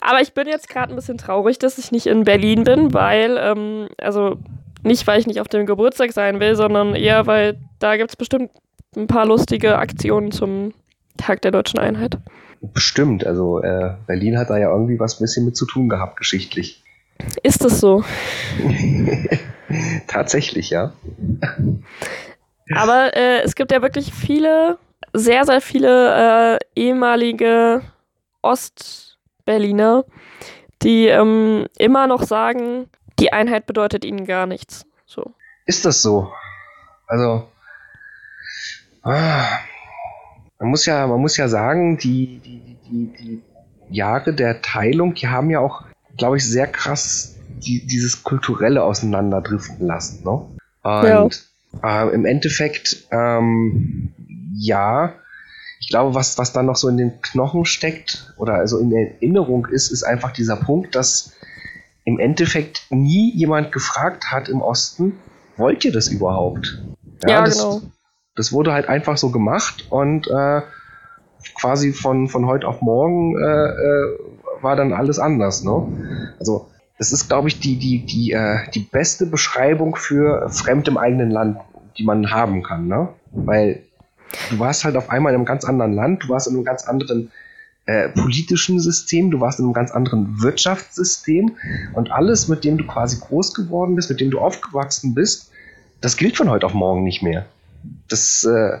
Aber ich bin jetzt gerade ein bisschen traurig, dass ich nicht in Berlin bin, weil, ähm, also nicht, weil ich nicht auf dem Geburtstag sein will, sondern eher, weil da gibt es bestimmt ein paar lustige Aktionen zum Tag der deutschen Einheit. Bestimmt, also äh, Berlin hat da ja irgendwie was ein bisschen mit zu tun gehabt, geschichtlich. Ist es so? Tatsächlich, ja. Aber äh, es gibt ja wirklich viele, sehr, sehr viele äh, ehemalige Ostberliner, die ähm, immer noch sagen, die Einheit bedeutet ihnen gar nichts. So. Ist das so? Also, ah, man muss ja, man muss ja sagen, die, die, die, die Jahre der Teilung, die haben ja auch, glaube ich, sehr krass die, dieses kulturelle auseinanderdriften lassen. Ne? Und ja. äh, im Endeffekt, ähm, ja, ich glaube, was, was dann noch so in den Knochen steckt oder also in der Erinnerung ist, ist einfach dieser Punkt, dass im Endeffekt nie jemand gefragt hat im Osten, wollt ihr das überhaupt? Ja, ja das, genau Das wurde halt einfach so gemacht und äh, quasi von, von heute auf morgen äh, äh, war dann alles anders. Ne? Also das ist, glaube ich, die, die, die, äh, die beste Beschreibung für Fremd im eigenen Land, die man haben kann. Ne? Weil du warst halt auf einmal in einem ganz anderen Land, du warst in einem ganz anderen äh, politischen System, du warst in einem ganz anderen Wirtschaftssystem und alles, mit dem du quasi groß geworden bist, mit dem du aufgewachsen bist, das gilt von heute auf morgen nicht mehr. Das, äh,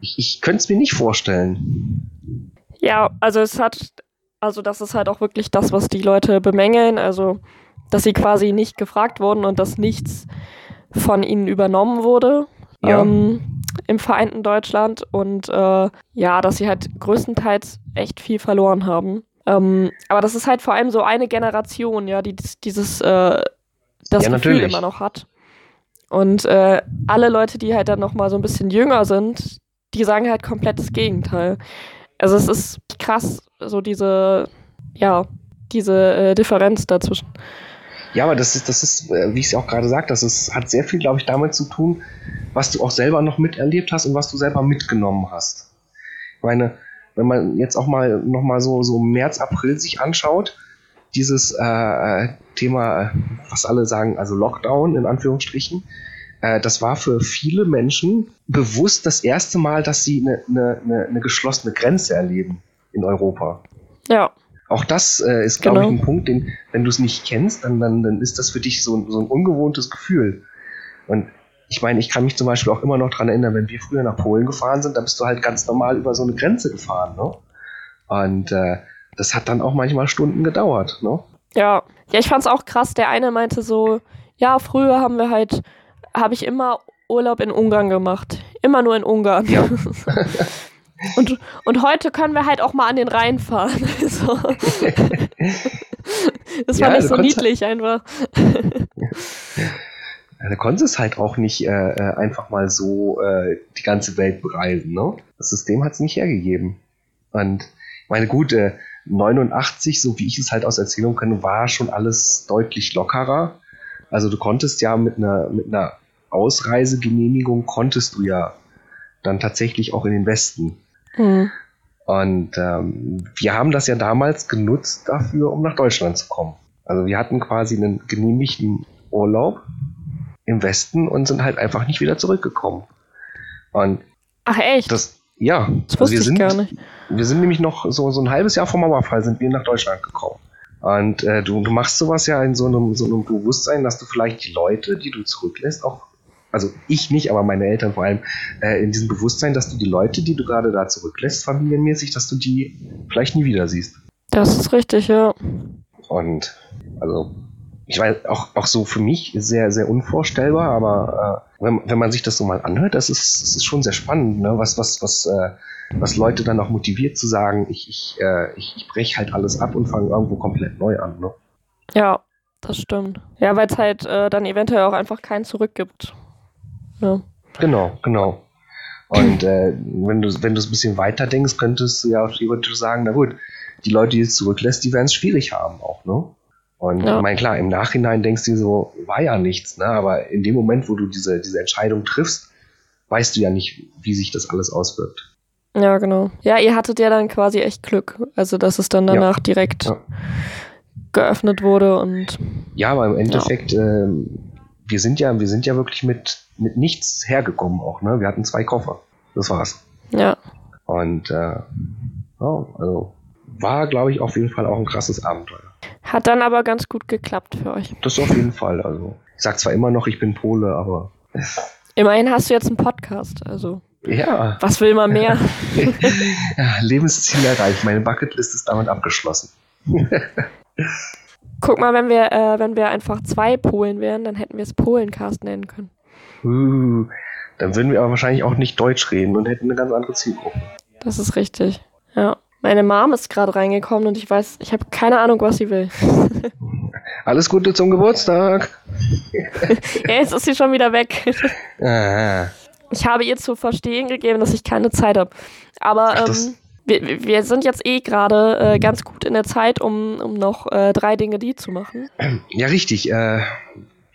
ich, ich könnte es mir nicht vorstellen. Ja, also es hat, also das ist halt auch wirklich das, was die Leute bemängeln, also dass sie quasi nicht gefragt wurden und dass nichts von ihnen übernommen wurde. Ja. Ähm, im vereinten Deutschland und äh, ja, dass sie halt größtenteils echt viel verloren haben. Ähm, aber das ist halt vor allem so eine Generation, ja, die dieses äh, das ja, Gefühl natürlich. immer noch hat. Und äh, alle Leute, die halt dann noch mal so ein bisschen jünger sind, die sagen halt komplett das Gegenteil. Also es ist krass, so diese, ja, diese äh, Differenz dazwischen. Ja, aber das ist, das ist, äh, wie ich es auch gerade sagte, das ist, hat sehr viel, glaube ich, damit zu tun, was du auch selber noch miterlebt hast und was du selber mitgenommen hast. Ich meine, wenn man jetzt auch mal noch mal so, so März, April sich anschaut, dieses äh, Thema, was alle sagen, also Lockdown in Anführungsstrichen, äh, das war für viele Menschen bewusst das erste Mal, dass sie eine, eine, eine, eine geschlossene Grenze erleben in Europa. Ja. Auch das äh, ist, glaube genau. ich, ein Punkt, den, wenn du es nicht kennst, dann, dann, dann ist das für dich so, so ein ungewohntes Gefühl. Und ich meine, ich kann mich zum Beispiel auch immer noch daran erinnern, wenn wir früher nach Polen gefahren sind, da bist du halt ganz normal über so eine Grenze gefahren, ne? Und äh, das hat dann auch manchmal Stunden gedauert, ne? Ja, ja, ich fand's auch krass. Der eine meinte so, ja, früher haben wir halt, habe ich immer Urlaub in Ungarn gemacht. Immer nur in Ungarn. Ja. Und, und heute können wir halt auch mal an den Rhein fahren. so. Das ja, fand ich so niedlich halt, einfach. Ja, du konntest halt auch nicht äh, äh, einfach mal so äh, die ganze Welt bereisen. Ne? Das System hat es nicht hergegeben. Und ich meine, gut, äh, 89, so wie ich es halt aus Erzählung kenne, war schon alles deutlich lockerer. Also du konntest ja mit einer, mit einer Ausreisegenehmigung, konntest du ja dann tatsächlich auch in den Westen. Mhm. Und ähm, wir haben das ja damals genutzt dafür, um nach Deutschland zu kommen. Also wir hatten quasi einen genehmigten Urlaub im Westen und sind halt einfach nicht wieder zurückgekommen. Und Ach echt? Das, ja, das also wir sind, wir sind nämlich noch so, so ein halbes Jahr vor Mauerfall sind wir nach Deutschland gekommen. Und äh, du, du machst sowas ja in so einem, so einem Bewusstsein, dass du vielleicht die Leute, die du zurücklässt, auch also ich nicht, aber meine Eltern vor allem, äh, in diesem Bewusstsein, dass du die Leute, die du gerade da zurücklässt, familienmäßig, dass du die vielleicht nie wieder siehst. Das ist richtig, ja. Und also ich weiß, auch, auch so für mich sehr, sehr unvorstellbar, aber äh, wenn, wenn man sich das so mal anhört, das ist, das ist schon sehr spannend, ne? was, was, was, äh, was Leute dann auch motiviert zu sagen, ich, ich, äh, ich, ich breche halt alles ab und fange irgendwo komplett neu an. Ne? Ja, das stimmt. Ja, weil es halt äh, dann eventuell auch einfach keinen zurück gibt. Ja. Genau, genau. Und äh, wenn du wenn du es ein bisschen weiter denkst, könntest du ja auch theoretisch sagen, na gut, die Leute, die es zurücklässt, die werden es schwierig haben auch, ne? Und ja. ich meine, klar, im Nachhinein denkst du dir so, war ja nichts, ne? Aber in dem Moment, wo du diese, diese Entscheidung triffst, weißt du ja nicht, wie sich das alles auswirkt. Ja, genau. Ja, ihr hattet ja dann quasi echt Glück. Also, dass es dann danach ja. direkt ja. geöffnet wurde und. Ja, aber im Endeffekt, ähm, wir sind ja, wir sind ja wirklich mit, mit nichts hergekommen auch, ne? Wir hatten zwei Koffer. Das war's. Ja. Und äh, oh, also war, glaube ich, auf jeden Fall auch ein krasses Abenteuer. Hat dann aber ganz gut geklappt für euch. Das auf jeden Fall. Also, ich sag zwar immer noch, ich bin Pole, aber. Immerhin hast du jetzt einen Podcast, also. Ja. Was will man mehr? ja, Lebensziel erreicht. Meine Bucketlist ist damit abgeschlossen. Guck mal, wenn wir, äh, wenn wir einfach zwei Polen wären, dann hätten wir es Polencast nennen können. Uh, dann würden wir aber wahrscheinlich auch nicht Deutsch reden und hätten eine ganz andere Zielgruppe. Das ist richtig. Ja. Meine Mom ist gerade reingekommen und ich weiß, ich habe keine Ahnung, was sie will. Alles Gute zum Geburtstag. ja, jetzt ist sie schon wieder weg. Ah. Ich habe ihr zu verstehen gegeben, dass ich keine Zeit habe. Aber Ach, ähm, wir, wir sind jetzt eh gerade äh, ganz gut in der Zeit, um, um noch äh, drei Dinge die zu machen. Ja, richtig. Äh,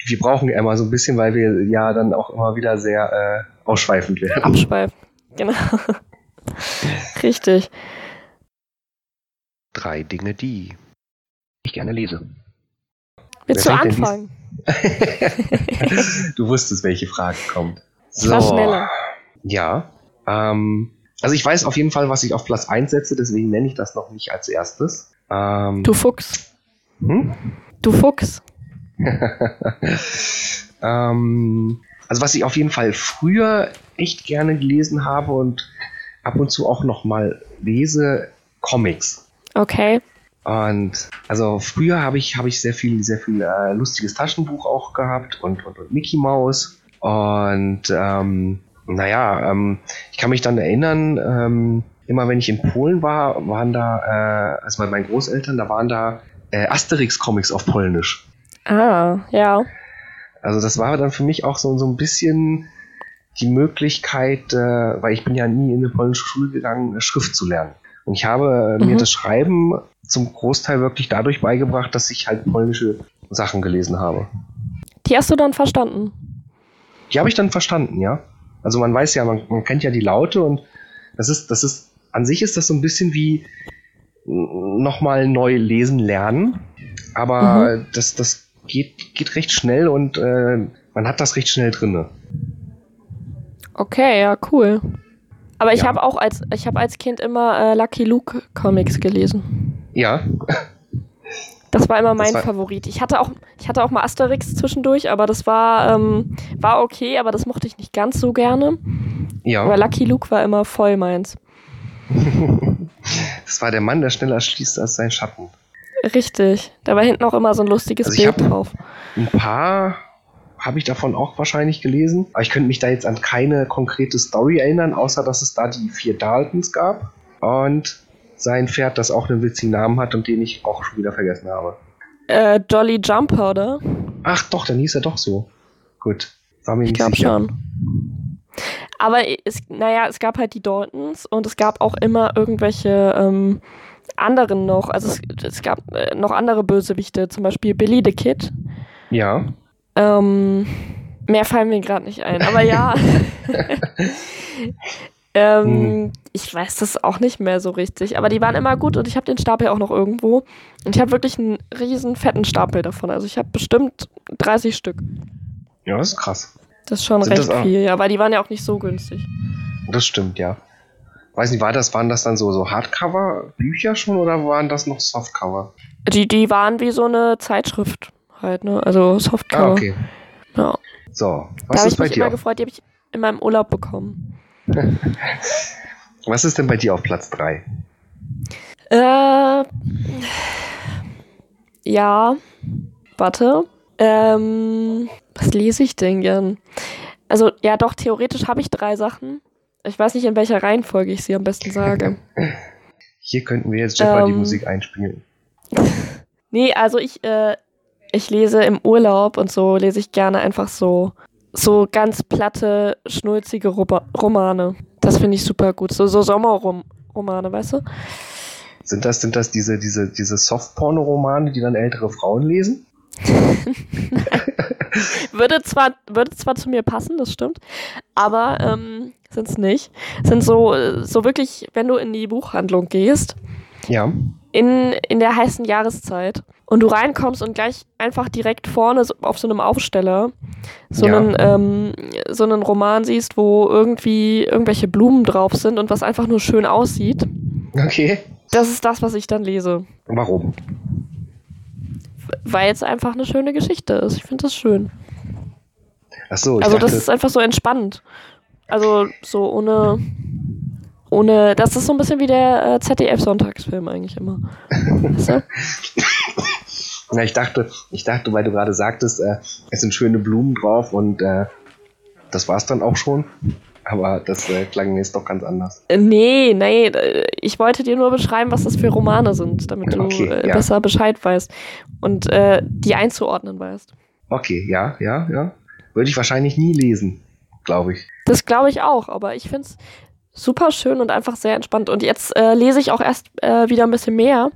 wir brauchen immer so ein bisschen, weil wir ja dann auch immer wieder sehr äh, ausschweifend werden. Abschweifen, genau. Richtig. Drei Dinge, die ich gerne lese. Willst du anfangen? du wusstest, welche Frage kommt. So. Ich war schneller. Ja. Ähm, also ich weiß auf jeden Fall, was ich auf Platz 1 setze, deswegen nenne ich das noch nicht als erstes. Ähm, du Fuchs. Hm? Du Fuchs. ähm, also was ich auf jeden Fall früher echt gerne gelesen habe und ab und zu auch noch mal lese, Comics. Okay. Und also früher habe ich, hab ich sehr viel, sehr viel äh, lustiges Taschenbuch auch gehabt und, und, und Mickey Mouse. Und ähm, naja, ähm, ich kann mich dann erinnern, ähm, immer wenn ich in Polen war, waren da, äh, also bei meinen Großeltern, da waren da äh, Asterix-Comics auf Polnisch. Ah, ja. Also das war dann für mich auch so, so ein bisschen die Möglichkeit, äh, weil ich bin ja nie in eine polnische Schule gegangen, Schrift zu lernen. Und ich habe äh, mhm. mir das Schreiben zum Großteil wirklich dadurch beigebracht, dass ich halt polnische Sachen gelesen habe. Die hast du dann verstanden? Die habe ich dann verstanden, ja. Also man weiß ja, man, man kennt ja die Laute und das ist, das ist, an sich ist das so ein bisschen wie nochmal neu lesen lernen. Aber mhm. das, das geht, geht recht schnell und äh, man hat das recht schnell drinne. Okay, ja, cool. Aber ich ja. habe auch als ich habe als Kind immer äh, Lucky Luke Comics gelesen. Ja. Das war immer mein war Favorit. Ich hatte auch ich hatte auch mal Asterix zwischendurch, aber das war ähm, war okay, aber das mochte ich nicht ganz so gerne. Ja. Aber Lucky Luke war immer voll meins. das war der Mann, der schneller schließt als sein Schatten. Richtig. Da war hinten auch immer so ein lustiges also Bild drauf. Ein paar habe ich davon auch wahrscheinlich gelesen. Aber ich könnte mich da jetzt an keine konkrete Story erinnern, außer dass es da die vier Daltons gab und sein Pferd, das auch einen witzigen Namen hat und den ich auch schon wieder vergessen habe. Äh, Jolly Jumper, oder? Ach doch, dann hieß er doch so. Gut. War mir ich glaube schon. Aber es, naja, es gab halt die Daltons und es gab auch immer irgendwelche ähm, anderen noch. Also es, es gab äh, noch andere Bösewichte, zum Beispiel Billy the Kid. Ja. Ähm, mehr fallen mir gerade nicht ein, aber ja. ähm, hm. Ich weiß das auch nicht mehr so richtig, aber die waren immer gut und ich habe den Stapel auch noch irgendwo. Und ich habe wirklich einen riesen fetten Stapel davon. Also ich habe bestimmt 30 Stück. Ja, das ist krass. Das ist schon Sind recht viel, ja, weil die waren ja auch nicht so günstig. Das stimmt, ja. Weiß nicht, war das, waren das dann so, so Hardcover-Bücher schon oder waren das noch Softcover? Die, die waren wie so eine Zeitschrift halt, ne? Also Softcover. Ah, okay. Ja. So, was da ist bei dir? Da habe ich mich immer gefreut, die habe ich in meinem Urlaub bekommen. was ist denn bei dir auf Platz 3? Äh, ja, warte. Ähm, was lese ich denn gern? Also, ja, doch, theoretisch habe ich drei Sachen. Ich weiß nicht, in welcher Reihenfolge ich sie am besten sage. Hier könnten wir jetzt Jeopardy ähm, Musik einspielen. nee, also ich, äh, ich lese im Urlaub und so lese ich gerne einfach so so ganz platte, schnulzige Romane. Das finde ich super gut. So, so Sommerromane, weißt du? Sind das, sind das diese, diese, diese Softporno-Romane, die dann ältere Frauen lesen? würde, zwar, würde zwar zu mir passen, das stimmt, aber ähm, sind es nicht. Sind so, so wirklich, wenn du in die Buchhandlung gehst, ja. in, in der heißen Jahreszeit und du reinkommst und gleich einfach direkt vorne auf so einem Aufsteller so, ja. einen, ähm, so einen Roman siehst, wo irgendwie irgendwelche Blumen drauf sind und was einfach nur schön aussieht. Okay. Das ist das, was ich dann lese. Warum? Weil es einfach eine schöne Geschichte ist. Ich finde das schön. Ach so, ich Also dachte... das ist einfach so entspannt. Also so ohne ohne, das ist so ein bisschen wie der äh, ZDF-Sonntagsfilm eigentlich immer. weißt du? Ja, ich dachte, ich dachte, weil du gerade sagtest, äh, es sind schöne Blumen drauf und äh, das war's dann auch schon. Aber das äh, klang mir jetzt doch ganz anders. Äh, nee, nee, äh, ich wollte dir nur beschreiben, was das für Romane sind, damit du okay, äh, ja. besser Bescheid weißt und die einzuordnen weißt. Okay, ja, ja, ja. Würde ich wahrscheinlich nie lesen, glaube ich. Das glaube ich auch, aber ich finde es super schön und einfach sehr entspannt. Und jetzt lese ich auch erst wieder ein bisschen mehr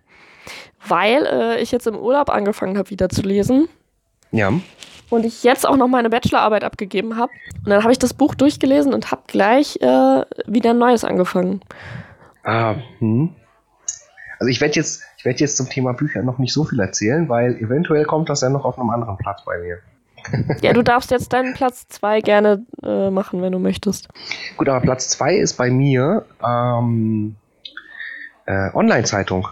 weil äh, ich jetzt im Urlaub angefangen habe, wieder zu lesen. Ja. und ich jetzt auch noch meine Bachelorarbeit abgegeben habe. Und dann habe ich das Buch durchgelesen und habe gleich äh, wieder ein neues angefangen. Ah, hm. Also ich werde jetzt, ich werde jetzt zum Thema Bücher noch nicht so viel erzählen, weil eventuell kommt das ja noch auf einem anderen Platz bei mir. ja, du darfst jetzt deinen Platz 2 gerne äh, machen, wenn du möchtest. Gut, aber Platz 2 ist bei mir ähm, äh, Online-Zeitung.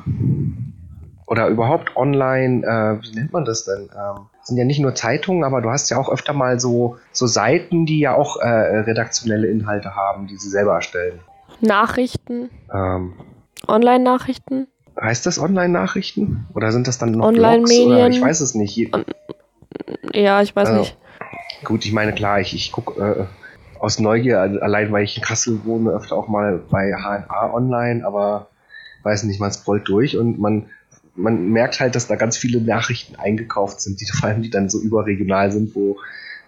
Oder überhaupt online, äh, wie nennt man das denn? Ähm, sind ja nicht nur Zeitungen, aber du hast ja auch öfter mal so, so Seiten, die ja auch äh, redaktionelle Inhalte haben, die sie selber erstellen. Nachrichten. Ähm, Online-Nachrichten. Heißt das Online-Nachrichten? Oder sind das dann noch Online-Medien? Ich weiß es nicht. Ja, ich weiß also, nicht. Gut, ich meine, klar, ich, ich gucke äh, aus Neugier, allein weil ich in Kassel wohne, öfter auch mal bei HNA online, aber weiß nicht, man scrollt durch und man, man merkt halt, dass da ganz viele Nachrichten eingekauft sind, die vor allem die dann so überregional sind, wo,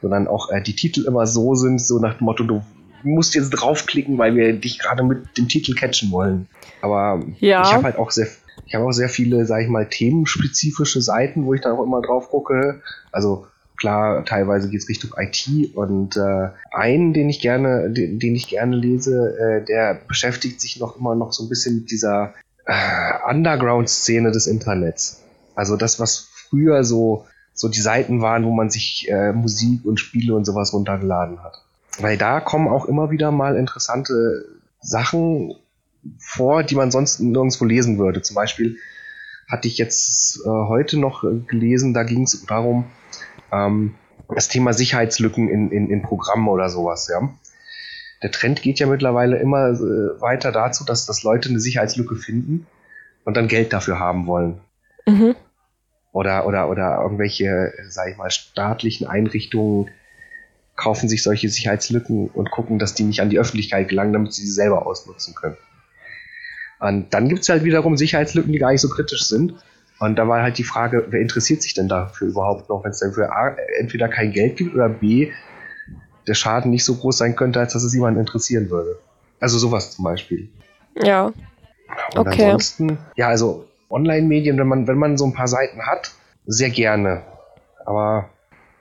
dann auch äh, die Titel immer so sind, so nach dem Motto, du musst jetzt draufklicken, weil wir dich gerade mit dem Titel catchen wollen. Aber ja. ich habe halt auch sehr, ich habe auch sehr viele, sag ich mal, themenspezifische Seiten, wo ich dann auch immer drauf gucke. Also klar, teilweise geht es Richtung IT und äh, einen, den ich gerne, den, den ich gerne lese, äh, der beschäftigt sich noch immer noch so ein bisschen mit dieser äh, Underground-Szene des Internets. Also das, was früher so, so die Seiten waren, wo man sich äh, Musik und Spiele und sowas runtergeladen hat. Weil da kommen auch immer wieder mal interessante Sachen vor, die man sonst nirgendwo lesen würde. Zum Beispiel hatte ich jetzt äh, heute noch gelesen, da ging es darum, ähm, das Thema Sicherheitslücken in, in, in Programmen oder sowas, ja der Trend geht ja mittlerweile immer äh, weiter dazu, dass, dass Leute eine Sicherheitslücke finden und dann Geld dafür haben wollen. Mhm. Oder, oder, oder irgendwelche, sag ich mal, staatlichen Einrichtungen kaufen sich solche Sicherheitslücken und gucken, dass die nicht an die Öffentlichkeit gelangen, damit sie sie selber ausnutzen können. Und dann gibt es halt wiederum Sicherheitslücken, die gar nicht so kritisch sind. Und da war halt die Frage, wer interessiert sich denn dafür überhaupt noch, wenn es dafür A, entweder kein Geld gibt oder B, der Schaden nicht so groß sein könnte, als dass es jemanden interessieren würde. Also sowas zum Beispiel. Ja. Und okay. ansonsten, ja, also Online-Medien, wenn man, wenn man so ein paar Seiten hat, sehr gerne. Aber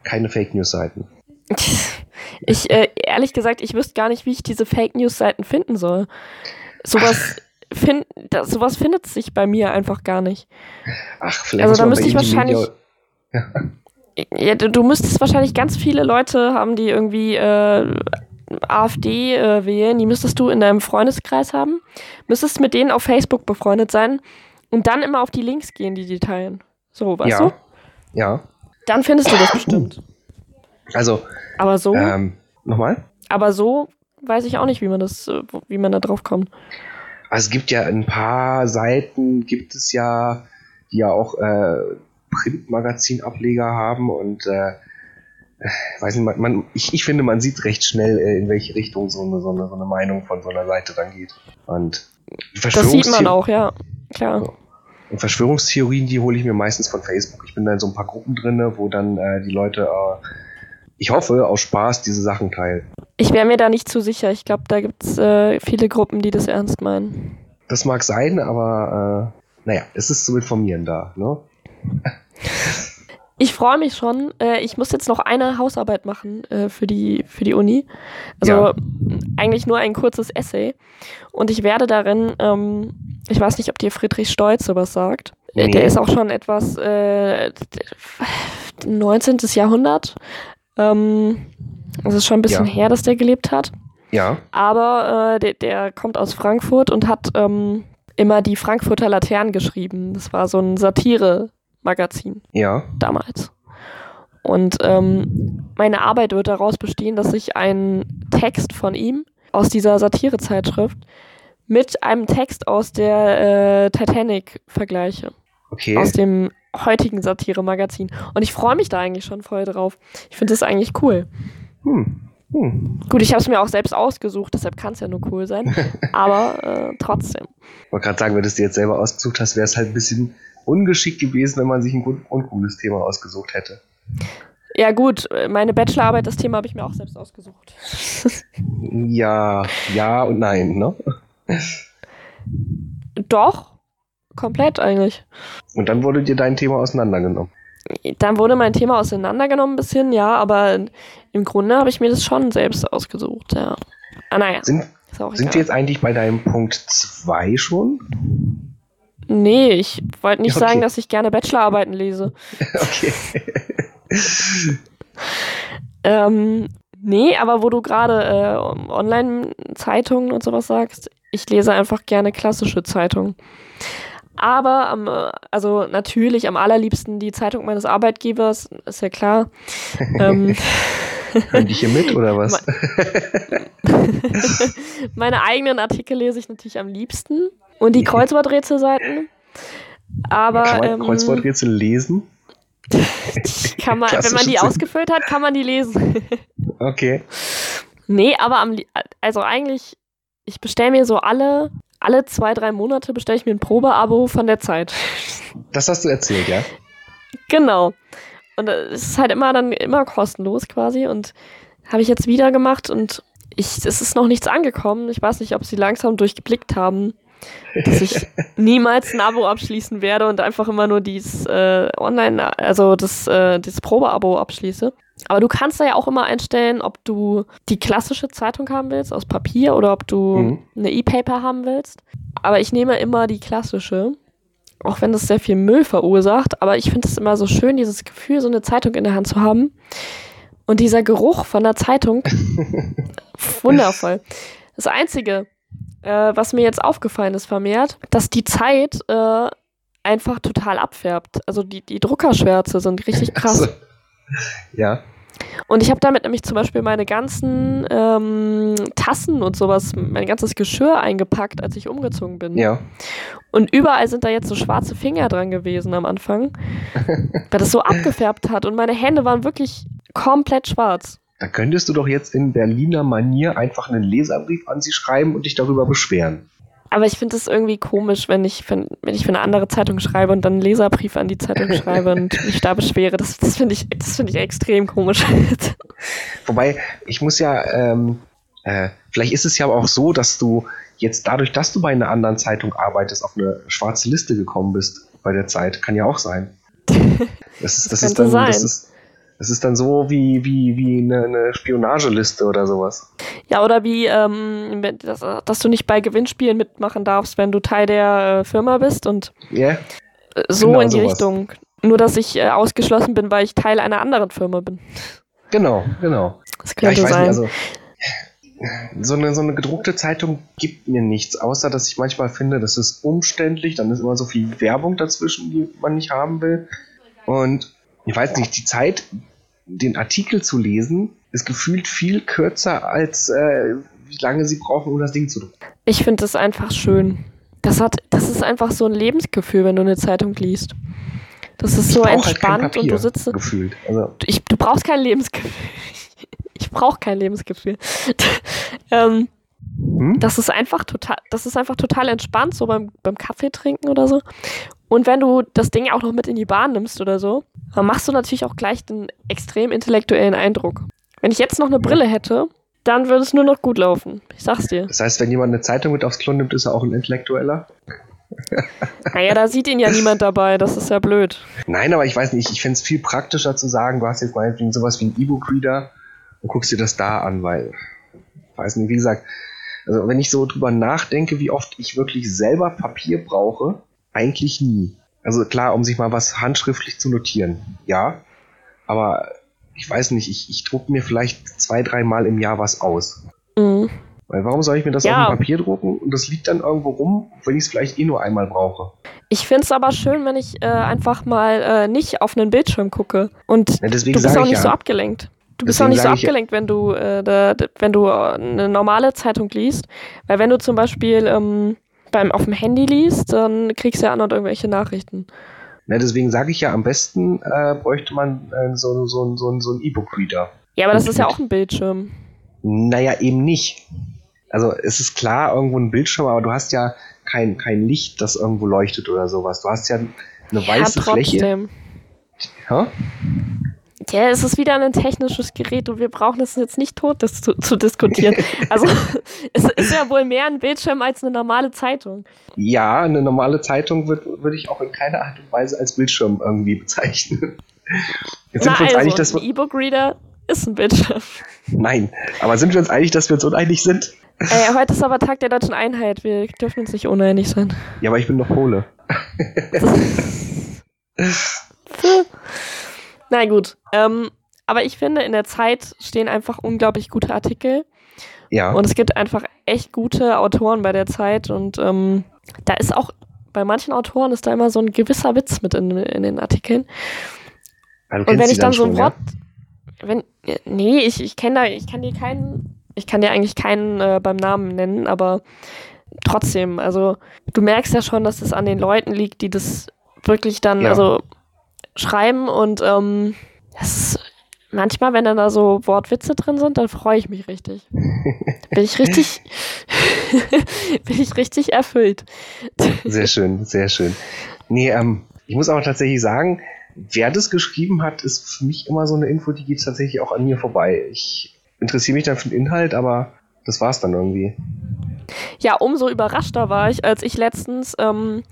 keine Fake News-Seiten. Ich, äh, ehrlich gesagt, ich wüsste gar nicht, wie ich diese Fake News-Seiten finden soll. Sowas, find, das, sowas findet sich bei mir einfach gar nicht. Ach, vielleicht also da müsste ich wahrscheinlich. Ja. Ja, du, du müsstest wahrscheinlich ganz viele Leute haben, die irgendwie äh, AfD äh, wählen. Die müsstest du in deinem Freundeskreis haben. Müsstest mit denen auf Facebook befreundet sein und dann immer auf die Links gehen, die die teilen. So, weißt ja. du? Ja. Dann findest du das bestimmt. Also. Aber so. Ähm, nochmal? Aber so weiß ich auch nicht, wie man das, äh, wie man da drauf kommt. Also es gibt ja ein paar Seiten, gibt es ja, die ja auch äh, Printmagazin-Ableger haben und äh, weiß nicht, man, man, ich, ich finde, man sieht recht schnell, äh, in welche Richtung so eine, so, eine, so eine Meinung von so einer Seite dann geht. Und das sieht man auch, ja, klar. Und Verschwörungstheorien, die hole ich mir meistens von Facebook. Ich bin da in so ein paar Gruppen drin, wo dann äh, die Leute, äh, ich hoffe, aus Spaß diese Sachen teilen. Ich wäre mir da nicht zu sicher. Ich glaube, da gibt es äh, viele Gruppen, die das ernst meinen. Das mag sein, aber äh, naja, es ist zum Informieren da. Ne? Ich freue mich schon. Äh, ich muss jetzt noch eine Hausarbeit machen äh, für, die, für die Uni. Also ja. eigentlich nur ein kurzes Essay. Und ich werde darin, ähm, ich weiß nicht, ob dir Friedrich Stolz sowas sagt. Äh, nee. Der ist auch schon etwas äh, 19. Jahrhundert. Ähm, es ist schon ein bisschen ja. her, dass der gelebt hat. Ja. Aber äh, der, der kommt aus Frankfurt und hat ähm, immer die Frankfurter Laternen geschrieben. Das war so ein Satire- Magazin. Ja. Damals. Und ähm, meine Arbeit wird daraus bestehen, dass ich einen Text von ihm aus dieser Satirezeitschrift mit einem Text aus der äh, Titanic vergleiche. Okay. Aus dem heutigen Satire-Magazin. Und ich freue mich da eigentlich schon voll drauf. Ich finde das eigentlich cool. Hm. Hm. Gut, ich habe es mir auch selbst ausgesucht, deshalb kann es ja nur cool sein. aber äh, trotzdem. Ich wollte gerade sagen, wenn du es dir jetzt selber ausgesucht hast, wäre es halt ein bisschen ungeschickt gewesen, wenn man sich ein uncooles Thema ausgesucht hätte. Ja, gut, meine Bachelorarbeit, das Thema habe ich mir auch selbst ausgesucht. ja, ja und nein, ne? Doch, komplett eigentlich. Und dann wurde dir dein Thema auseinandergenommen. dann wurde mein Thema auseinandergenommen ein bisschen, ja, aber im Grunde habe ich mir das schon selbst ausgesucht, ja. Ah, naja. Sind, sind wir jetzt eigentlich bei deinem Punkt 2 schon? Nee, ich wollte nicht okay. sagen, dass ich gerne Bachelorarbeiten lese. okay. ähm, nee, aber wo du gerade äh, Online-Zeitungen und sowas sagst, ich lese einfach gerne klassische Zeitungen. Aber am, also natürlich am allerliebsten die Zeitung meines Arbeitgebers, ist ja klar. ähm, Hören die hier mit oder was? Meine eigenen Artikel lese ich natürlich am liebsten. Und die Kreuzworträtselseiten. Aber. Kann man ähm, Kreuzworträtsel lesen? kann man, wenn man die ausgefüllt hat, kann man die lesen. okay. Nee, aber am, also eigentlich, ich bestelle mir so alle, alle zwei, drei Monate bestelle ich mir ein Probeabo von der Zeit. Das hast du erzählt, ja? Genau. Und es ist halt immer dann immer kostenlos quasi und habe ich jetzt wieder gemacht und ich, es ist noch nichts angekommen. Ich weiß nicht, ob sie langsam durchgeblickt haben, dass ich niemals ein Abo abschließen werde und einfach immer nur dieses äh, Online, also das, äh, das Probeabo abschließe. Aber du kannst da ja auch immer einstellen, ob du die klassische Zeitung haben willst aus Papier oder ob du mhm. eine E-Paper haben willst. Aber ich nehme immer die klassische, auch wenn das sehr viel Müll verursacht. Aber ich finde es immer so schön, dieses Gefühl, so eine Zeitung in der Hand zu haben. Und dieser Geruch von der Zeitung, wundervoll. Das Einzige, äh, was mir jetzt aufgefallen ist vermehrt, dass die Zeit äh, einfach total abfärbt. Also die, die Druckerschwärze sind richtig krass. Also, ja. Und ich habe damit nämlich zum Beispiel meine ganzen ähm, Tassen und sowas, mein ganzes Geschirr eingepackt, als ich umgezogen bin. Ja. Und überall sind da jetzt so schwarze Finger dran gewesen am Anfang, weil das so abgefärbt hat. Und meine Hände waren wirklich komplett schwarz. Da könntest du doch jetzt in Berliner Manier einfach einen Leserbrief an sie schreiben und dich darüber beschweren. Aber ich finde es irgendwie komisch, wenn ich, für, wenn ich für eine andere Zeitung schreibe und dann einen Leserbrief an die Zeitung schreibe und mich da beschwere. Das, das finde ich, find ich extrem komisch. Wobei, ich muss ja, ähm, äh, vielleicht ist es ja auch so, dass du jetzt dadurch, dass du bei einer anderen Zeitung arbeitest, auf eine schwarze Liste gekommen bist bei der Zeit. Kann ja auch sein. Das ist, das, das ist dann, sein. das ist, das ist dann so wie, wie, wie eine, eine Spionageliste oder sowas. Ja, oder wie, ähm, dass, dass, du nicht bei Gewinnspielen mitmachen darfst, wenn du Teil der äh, Firma bist und yeah. so genau in die sowas. Richtung. Nur, dass ich äh, ausgeschlossen bin, weil ich Teil einer anderen Firma bin. Genau, genau. Das könnte ja, sein. Nicht, also, so eine, so eine gedruckte Zeitung gibt mir nichts, außer dass ich manchmal finde, das ist umständlich, dann ist immer so viel Werbung dazwischen, die man nicht haben will. Und ich weiß nicht, die Zeit, den Artikel zu lesen, ist gefühlt viel kürzer, als äh, wie lange sie brauchen, um das Ding zu drucken. Ich finde das einfach schön. Das, hat, das ist einfach so ein Lebensgefühl, wenn du eine Zeitung liest. Das ist ich so halt entspannt halt und du sitzt. Gefühlt. Also. Ich, du brauchst kein Lebensgefühl. Ich brauche kein Lebensgefühl. ähm, hm? Das ist einfach total, das ist einfach total entspannt, so beim, beim Kaffee trinken oder so. Und wenn du das Ding auch noch mit in die Bahn nimmst oder so, dann machst du natürlich auch gleich den extrem intellektuellen Eindruck. Wenn ich jetzt noch eine Brille hätte, dann würde es nur noch gut laufen. Ich sag's dir. Das heißt, wenn jemand eine Zeitung mit aufs Klo nimmt, ist er auch ein Intellektueller? Naja, da sieht ihn ja niemand dabei, das ist ja blöd. Nein, aber ich weiß nicht, ich fände es viel praktischer zu sagen, du hast jetzt meinetwegen sowas wie ein E-Book-Reader und guckst dir das da an, weil, ich weiß nicht, wie gesagt, also wenn ich so drüber nachdenke, wie oft ich wirklich selber Papier brauche, eigentlich nie. Also klar, um sich mal was handschriftlich zu notieren, ja. Aber ich weiß nicht, ich, ich drucke mir vielleicht zwei, dreimal im Jahr was aus. Mhm. Weil warum soll ich mir das ja. auf dem Papier drucken und das liegt dann irgendwo rum, wenn ich es vielleicht eh nur einmal brauche? Ich finde es aber schön, wenn ich äh, einfach mal äh, nicht auf einen Bildschirm gucke. Und ja, du bist auch nicht ja. so abgelenkt. Du bist auch nicht so abgelenkt, wenn du, äh, da, wenn du eine normale Zeitung liest. Weil wenn du zum Beispiel ähm, beim, auf dem Handy liest, dann kriegst du ja andauernd irgendwelche Nachrichten. Na, deswegen sage ich ja, am besten äh, bräuchte man äh, so, so, so, so einen E-Book-Reader. Ja, aber das ist ja auch ein Bildschirm. Naja, eben nicht. Also es ist klar irgendwo ein Bildschirm, aber du hast ja kein, kein Licht, das irgendwo leuchtet oder sowas. Du hast ja eine weiße ja, trotzdem. Fläche. Hä? Ja, es ist wieder ein technisches Gerät und wir brauchen es jetzt nicht tot das zu, zu diskutieren. Also es ist ja wohl mehr ein Bildschirm als eine normale Zeitung. Ja, eine normale Zeitung würde würd ich auch in keiner Art und Weise als Bildschirm irgendwie bezeichnen. Jetzt sind Na, wir uns also, einig, dass wir. E-Book-Reader ist ein Bildschirm. Nein, aber sind wir uns einig, dass wir uns uneinig sind? Ey, heute ist aber Tag der deutschen Einheit. Wir dürfen uns nicht uneinig sein. Ja, aber ich bin doch Pole. Na gut. Ähm, aber ich finde, in der Zeit stehen einfach unglaublich gute Artikel. Ja. Und es gibt einfach echt gute Autoren bei der Zeit. Und ähm, da ist auch, bei manchen Autoren ist da immer so ein gewisser Witz mit in, in den Artikeln. und wenn ich dann, dann so ein Wort. Ja? Wenn, nee, ich, ich kenne da, ich kann dir keinen, ich kann dir eigentlich keinen äh, beim Namen nennen, aber trotzdem, also du merkst ja schon, dass es an den Leuten liegt, die das wirklich dann, ja. also schreiben und ähm, das manchmal, wenn dann da so Wortwitze drin sind, dann freue ich mich richtig. bin ich richtig, bin ich richtig erfüllt. sehr schön, sehr schön. Nee, ähm, ich muss aber tatsächlich sagen, wer das geschrieben hat, ist für mich immer so eine Info, die geht tatsächlich auch an mir vorbei. Ich interessiere mich dann für den Inhalt, aber das war's dann irgendwie. Ja, umso überraschter war ich, als ich letztens ähm,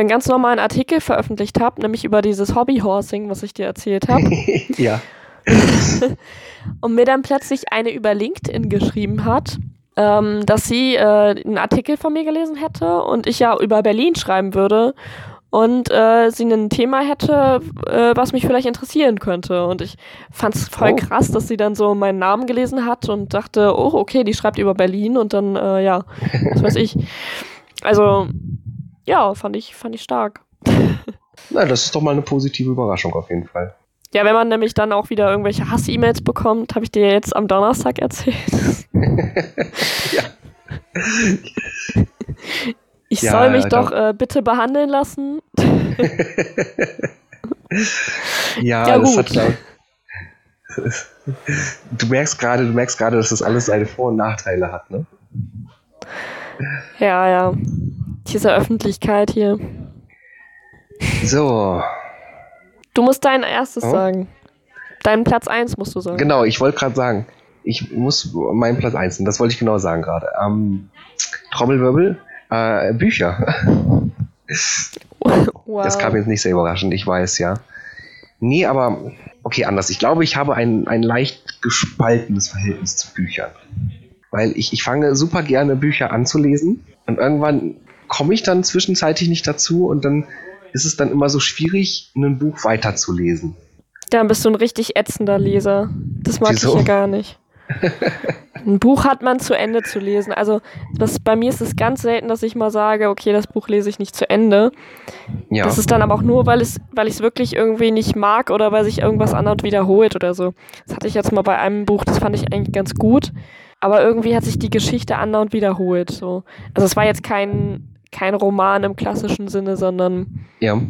einen ganz normalen Artikel veröffentlicht habe, nämlich über dieses Hobbyhorsing, was ich dir erzählt habe. ja. und mir dann plötzlich eine über LinkedIn geschrieben hat, ähm, dass sie äh, einen Artikel von mir gelesen hätte und ich ja über Berlin schreiben würde und äh, sie ein Thema hätte, äh, was mich vielleicht interessieren könnte. Und ich fand es voll oh. krass, dass sie dann so meinen Namen gelesen hat und dachte, oh, okay, die schreibt über Berlin und dann, äh, ja, was weiß ich. Also, ja, fand ich, fand ich stark. Na, das ist doch mal eine positive Überraschung auf jeden Fall. Ja, wenn man nämlich dann auch wieder irgendwelche Hass-E-Mails bekommt, habe ich dir jetzt am Donnerstag erzählt. ja. Ich ja, soll mich doch äh, bitte behandeln lassen. ja, ja, das hat glaub, Du merkst gerade, du merkst gerade, dass das alles seine Vor- und Nachteile hat, ne? Ja, ja. Diese Öffentlichkeit hier. So. Du musst dein erstes oh? sagen. Deinen Platz 1 musst du sagen. Genau, ich wollte gerade sagen. Ich muss meinen Platz 1 nehmen. Das wollte ich genau sagen gerade. Ähm, Trommelwirbel, äh, Bücher. wow. Das kam jetzt nicht sehr überraschend, ich weiß, ja. Nee, aber okay, anders. Ich glaube, ich habe ein, ein leicht gespaltenes Verhältnis zu Büchern. Weil ich, ich fange super gerne Bücher anzulesen und irgendwann komme ich dann zwischenzeitlich nicht dazu und dann ist es dann immer so schwierig, ein Buch weiterzulesen. Dann bist du ein richtig ätzender Leser. Das mag Wieso? ich ja gar nicht. Ein Buch hat man zu Ende zu lesen. Also das, bei mir ist es ganz selten, dass ich mal sage, okay, das Buch lese ich nicht zu Ende. Ja. Das ist dann aber auch nur, weil es, weil ich es wirklich irgendwie nicht mag oder weil sich irgendwas anderes wiederholt oder so. Das hatte ich jetzt mal bei einem Buch, das fand ich eigentlich ganz gut. Aber irgendwie hat sich die Geschichte andauernd wiederholt. So. Also es war jetzt kein kein Roman im klassischen Sinne, sondern ja.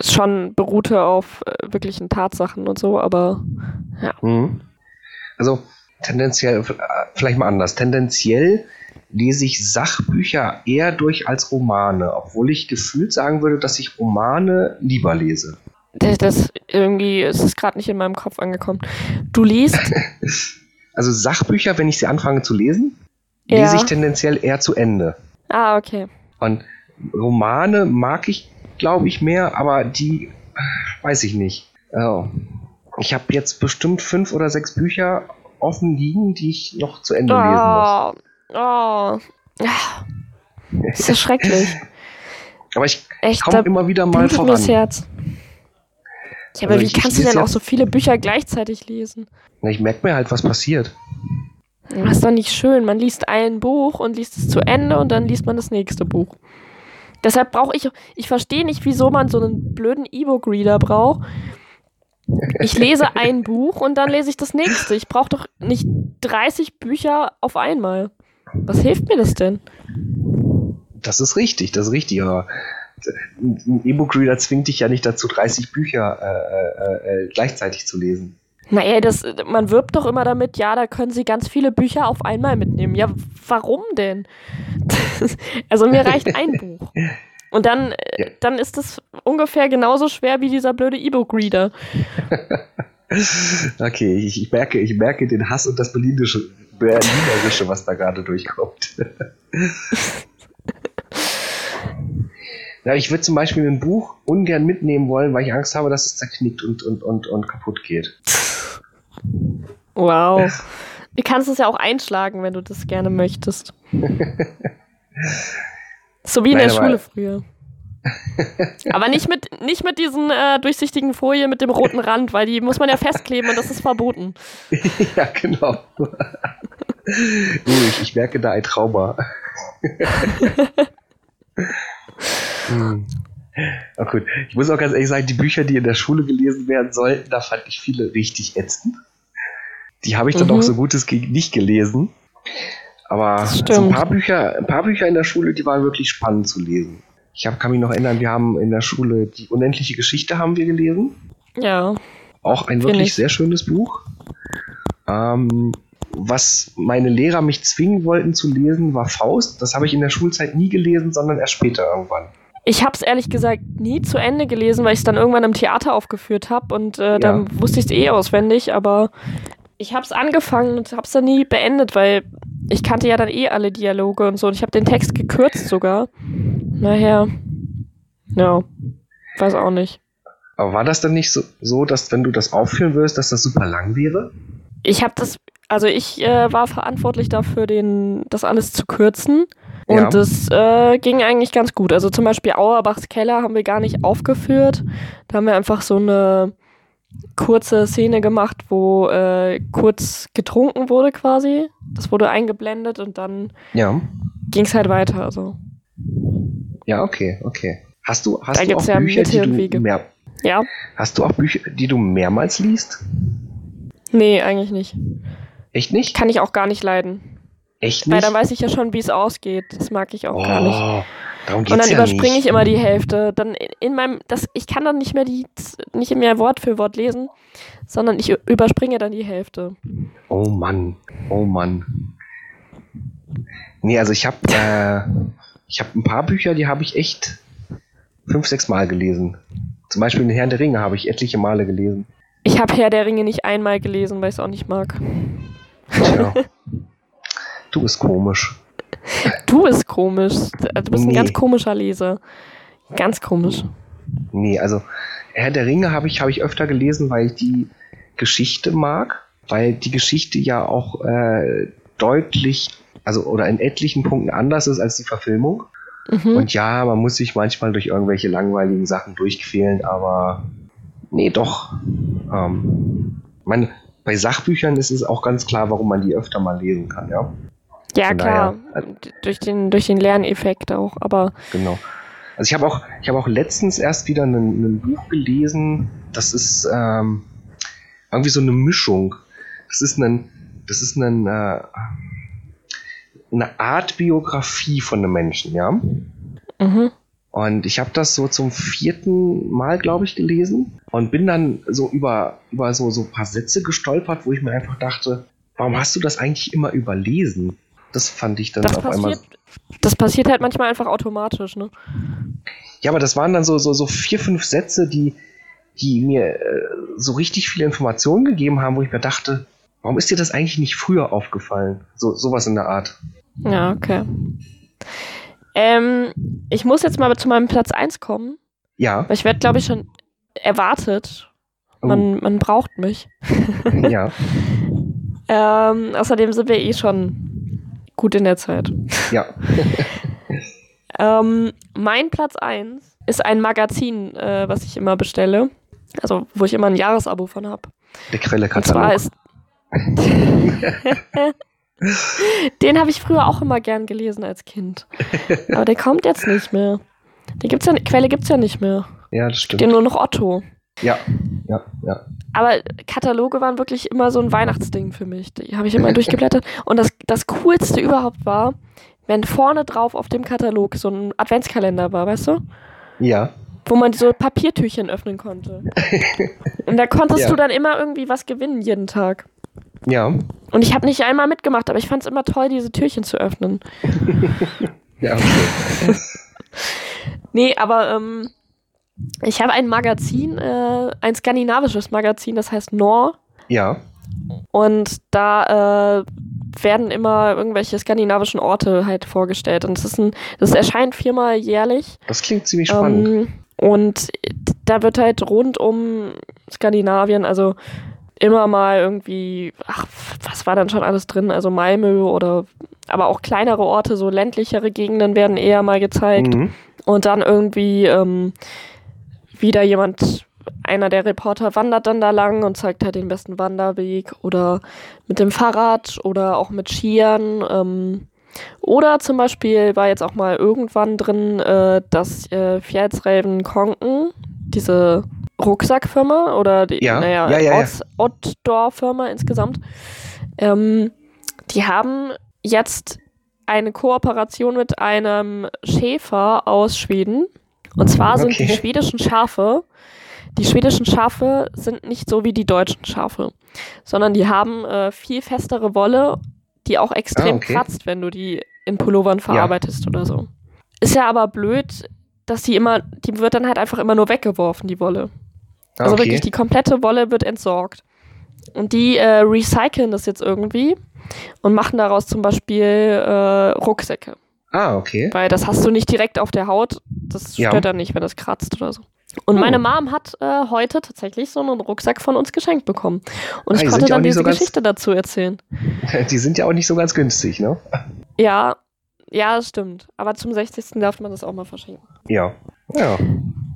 schon beruhte auf äh, wirklichen Tatsachen und so, aber ja. Mhm. Also tendenziell, vielleicht mal anders, tendenziell lese ich Sachbücher eher durch als Romane, obwohl ich gefühlt sagen würde, dass ich Romane lieber lese. Das, das irgendwie ist es gerade nicht in meinem Kopf angekommen. Du liest? also Sachbücher, wenn ich sie anfange zu lesen, ja. lese ich tendenziell eher zu Ende. Ah, okay. Und Romane mag ich, glaube ich, mehr, aber die weiß ich nicht. Oh. Ich habe jetzt bestimmt fünf oder sechs Bücher offen liegen, die ich noch zu Ende oh. lesen muss. Oh. Das ist ja schrecklich. Aber ich komme immer wieder mal voran. Mir das Herz. Ja, aber also wie ich, kannst ich du denn auch so viele Bücher gleichzeitig lesen? Na, ich merke mir halt, was passiert. Das ist doch nicht schön. Man liest ein Buch und liest es zu Ende und dann liest man das nächste Buch. Deshalb brauche ich, ich verstehe nicht, wieso man so einen blöden E-Book-Reader braucht. Ich lese ein Buch und dann lese ich das nächste. Ich brauche doch nicht 30 Bücher auf einmal. Was hilft mir das denn? Das ist richtig, das ist richtig, aber ein E-Book-Reader zwingt dich ja nicht dazu, 30 Bücher äh, äh, äh, gleichzeitig zu lesen. Naja, das, man wirbt doch immer damit, ja, da können Sie ganz viele Bücher auf einmal mitnehmen. Ja, warum denn? also mir reicht ein Buch. Und dann, äh, ja. dann ist das ungefähr genauso schwer wie dieser blöde E-Book-Reader. okay, ich, ich, merke, ich merke den Hass und das Berlinische, Berlinerische, was da gerade durchkommt. Ja, ich würde zum Beispiel ein Buch ungern mitnehmen wollen, weil ich Angst habe, dass es zerknickt und, und, und, und kaputt geht. Wow. Du kannst es ja auch einschlagen, wenn du das gerne möchtest. so wie in Nein, der Schule früher. Aber nicht mit, nicht mit diesen äh, durchsichtigen Folien mit dem roten Rand, weil die muss man ja festkleben und das ist verboten. ja, genau. ich, ich merke da ein Trauma. hm. Ach gut. Ich muss auch ganz ehrlich sagen, die Bücher, die in der Schule gelesen werden sollten, da fand ich viele richtig ätzend. Die habe ich dann mhm. auch so gut es ging nicht gelesen. Aber so ein paar Bücher, ein paar Bücher in der Schule, die waren wirklich spannend zu lesen. Ich hab, kann mich noch erinnern, wir haben in der Schule die unendliche Geschichte haben wir gelesen. Ja. Auch ein wirklich sehr schönes Buch. Ähm, was meine Lehrer mich zwingen wollten zu lesen, war Faust. Das habe ich in der Schulzeit nie gelesen, sondern erst später irgendwann. Ich habe es ehrlich gesagt nie zu Ende gelesen, weil ich es dann irgendwann im Theater aufgeführt habe und äh, dann ja. wusste ich es eh auswendig, aber ich habe es angefangen und habe es dann nie beendet, weil ich kannte ja dann eh alle Dialoge und so und ich habe den Text gekürzt sogar. Naja, ja, weiß auch nicht. Aber war das dann nicht so, so, dass wenn du das aufführen würdest, dass das super lang wäre? Ich habe das, also ich äh, war verantwortlich dafür, den, das alles zu kürzen. Und ja. das äh, ging eigentlich ganz gut. Also zum Beispiel Auerbachs Keller haben wir gar nicht aufgeführt. Da haben wir einfach so eine kurze Szene gemacht, wo äh, kurz getrunken wurde quasi. Das wurde eingeblendet und dann ja. ging es halt weiter. Also. Ja, okay, okay. Hast du, hast da du auch ja Bücher, die du mehr, ja. Hast du auch Bücher, die du mehrmals liest? Nee, eigentlich nicht. Echt nicht? Kann ich auch gar nicht leiden. Echt nicht? Weil dann weiß ich ja schon, wie es ausgeht. Das mag ich auch oh, gar nicht. Und dann ja überspringe ich immer die Hälfte. Dann in meinem, das, ich kann dann nicht mehr die, nicht mehr Wort für Wort lesen, sondern ich überspringe dann die Hälfte. Oh Mann, oh Mann. Nee, also ich habe äh, ich habe ein paar Bücher, die habe ich echt fünf, sechs Mal gelesen. Zum Beispiel den Herrn der Ringe habe ich etliche Male gelesen. Ich habe Herr der Ringe nicht einmal gelesen, weil ich es auch nicht mag. Tja. du bist komisch. Du bist komisch. Du bist nee. ein ganz komischer Leser. Ganz komisch. Nee, also Herr der Ringe habe ich, hab ich öfter gelesen, weil ich die Geschichte mag, weil die Geschichte ja auch äh, deutlich, also oder in etlichen Punkten anders ist als die Verfilmung. Mhm. Und ja, man muss sich manchmal durch irgendwelche langweiligen Sachen durchquälen, aber nee, doch. Ähm, man, bei Sachbüchern ist es auch ganz klar, warum man die öfter mal lesen kann, ja. Ja, Von klar. Daher, äh, durch, den, durch den Lerneffekt auch, aber. Genau. Also ich habe auch, ich habe auch letztens erst wieder ein, Buch gelesen, das ist ähm, irgendwie so eine Mischung. Das ist ein, das ist ein, äh, eine Art Biografie von einem Menschen, ja. Mhm. Und ich habe das so zum vierten Mal, glaube ich, gelesen und bin dann so über, über so, so ein paar Sätze gestolpert, wo ich mir einfach dachte, warum hast du das eigentlich immer überlesen? Das fand ich dann das auf passiert, einmal. Das passiert halt manchmal einfach automatisch, ne? Ja, aber das waren dann so, so, so vier, fünf Sätze, die, die mir äh, so richtig viele Informationen gegeben haben, wo ich mir dachte, warum ist dir das eigentlich nicht früher aufgefallen? So, sowas in der Art. Ja, okay. Ähm, ich muss jetzt mal zu meinem Platz 1 kommen. Ja. Weil ich werde, glaube ich, schon erwartet. Man, oh. man braucht mich. ja. ähm, außerdem sind wir eh schon gut in der Zeit. Ja. ähm, mein Platz 1 ist ein Magazin, äh, was ich immer bestelle. Also, wo ich immer ein Jahresabo von habe. Der Quelle-Katalog. Und zwar ist Den habe ich früher auch immer gern gelesen als Kind. Aber der kommt jetzt nicht mehr. Die gibt's ja, Quelle gibt es ja nicht mehr. Ja, das stimmt. Den nur noch Otto. Ja, ja, ja. Aber Kataloge waren wirklich immer so ein Weihnachtsding für mich. Die habe ich immer durchgeblättert. Und das, das Coolste überhaupt war, wenn vorne drauf auf dem Katalog so ein Adventskalender war, weißt du? Ja. Wo man so Papiertürchen öffnen konnte. Und da konntest ja. du dann immer irgendwie was gewinnen jeden Tag. Ja. Und ich habe nicht einmal mitgemacht, aber ich fand es immer toll, diese Türchen zu öffnen. ja, okay. nee, aber ähm, ich habe ein Magazin, äh, ein skandinavisches Magazin, das heißt Nor. Ja. Und da äh, werden immer irgendwelche skandinavischen Orte halt vorgestellt. Und das ist ein, das erscheint viermal jährlich. Das klingt ziemlich spannend. Ähm, und da wird halt rund um Skandinavien, also immer mal irgendwie, ach, was war dann schon alles drin? Also Malmö oder aber auch kleinere Orte, so ländlichere Gegenden werden eher mal gezeigt. Mhm. Und dann irgendwie ähm, wieder jemand, einer der Reporter wandert dann da lang und zeigt halt den besten Wanderweg oder mit dem Fahrrad oder auch mit Skiern. Ähm, oder zum Beispiel war jetzt auch mal irgendwann drin, äh, dass äh, Fjällsräven Konken, diese Rucksackfirma oder die ja. naja, ja, ja, ja. Outdoor-Firma insgesamt, ähm, die haben jetzt eine Kooperation mit einem Schäfer aus Schweden. Und zwar sind okay. die schwedischen Schafe, die schwedischen Schafe sind nicht so wie die deutschen Schafe, sondern die haben äh, viel festere Wolle, die auch extrem ah, okay. kratzt, wenn du die in Pullovern verarbeitest ja. oder so. Ist ja aber blöd, dass die immer, die wird dann halt einfach immer nur weggeworfen, die Wolle. Also okay. wirklich, die komplette Wolle wird entsorgt. Und die äh, recyceln das jetzt irgendwie und machen daraus zum Beispiel äh, Rucksäcke. Ah, okay. Weil das hast du nicht direkt auf der Haut. Das stört ja. dann nicht, wenn das kratzt oder so. Und oh. meine Mom hat äh, heute tatsächlich so einen Rucksack von uns geschenkt bekommen. Und ah, ich konnte dann diese so Geschichte dazu erzählen. Die sind ja auch nicht so ganz günstig, ne? Ja, ja, das stimmt. Aber zum 60. darf man das auch mal verschenken. Ja. Ja.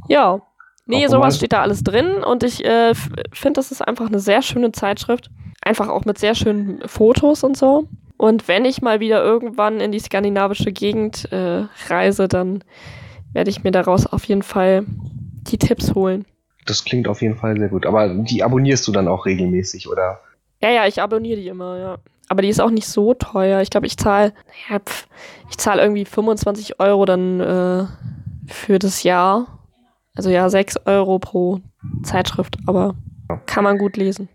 Ja. Nee, auch sowas steht da alles drin und ich äh, finde, das ist einfach eine sehr schöne Zeitschrift. Einfach auch mit sehr schönen Fotos und so. Und wenn ich mal wieder irgendwann in die skandinavische Gegend äh, reise, dann werde ich mir daraus auf jeden Fall die Tipps holen. Das klingt auf jeden Fall sehr gut. Aber die abonnierst du dann auch regelmäßig, oder? Ja, ja, ich abonniere die immer, ja. Aber die ist auch nicht so teuer. Ich glaube, ich zahle, ja, ich zahle irgendwie 25 Euro dann äh, für das Jahr. Also ja, 6 Euro pro Zeitschrift, aber kann man gut lesen.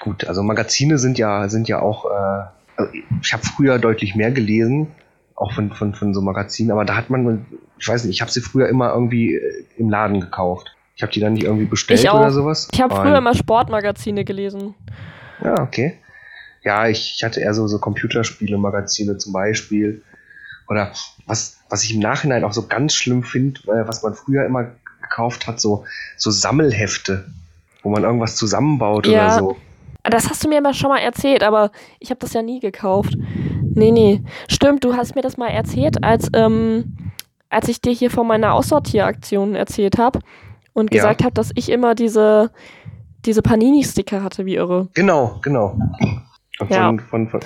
Gut, also Magazine sind ja, sind ja auch, äh, also ich habe früher deutlich mehr gelesen, auch von, von, von so Magazinen, aber da hat man, ich weiß nicht, ich habe sie früher immer irgendwie äh, im Laden gekauft. Ich habe die dann nicht irgendwie bestellt oder sowas. Ich habe früher immer Sportmagazine gelesen. Ja, okay. Ja, ich, ich hatte eher so, so Computerspiele-Magazine zum Beispiel. Oder was, was ich im Nachhinein auch so ganz schlimm finde, äh, was man früher immer gekauft hat, so, so Sammelhefte, wo man irgendwas zusammenbaut ja, oder so. Das hast du mir immer schon mal erzählt, aber ich habe das ja nie gekauft. Nee, nee. Stimmt, du hast mir das mal erzählt, als, ähm, als ich dir hier von meiner Aussortieraktion erzählt habe und gesagt ja. habe, dass ich immer diese, diese Panini-Sticker hatte, wie irre. Genau, genau. Und ja. von, von, von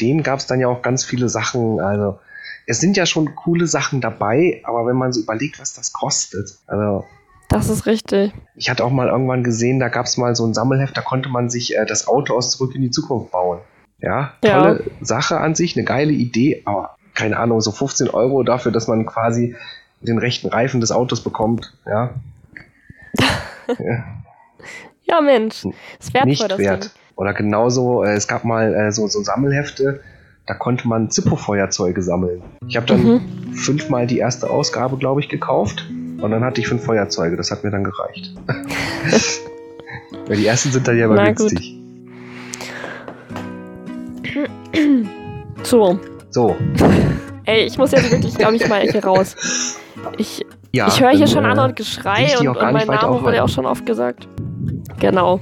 denen gab es dann ja auch ganz viele Sachen, also es sind ja schon coole Sachen dabei, aber wenn man so überlegt, was das kostet, also. Das ist richtig. Ich hatte auch mal irgendwann gesehen, da gab es mal so ein Sammelheft, da konnte man sich äh, das Auto aus Zurück in die Zukunft bauen. Ja, tolle ja. Sache an sich, eine geile Idee, aber keine Ahnung, so 15 Euro dafür, dass man quasi den rechten Reifen des Autos bekommt, ja. ja. ja, Mensch, ist wertvoll, Nicht das wert. Ding. Oder genauso, äh, es gab mal äh, so, so Sammelhefte, da konnte man Zippo-Feuerzeuge sammeln. Ich habe dann mhm. fünfmal die erste Ausgabe, glaube ich, gekauft und dann hatte ich fünf Feuerzeuge. Das hat mir dann gereicht. Weil die ersten sind dann ja immer günstig. So. So. Ey, ich muss jetzt wirklich, glaube ich, mal hier raus. Ich, ja, ich höre hier schon äh, an und Geschrei und, und mein Name wurde ja auch schon oft gesagt. Genau.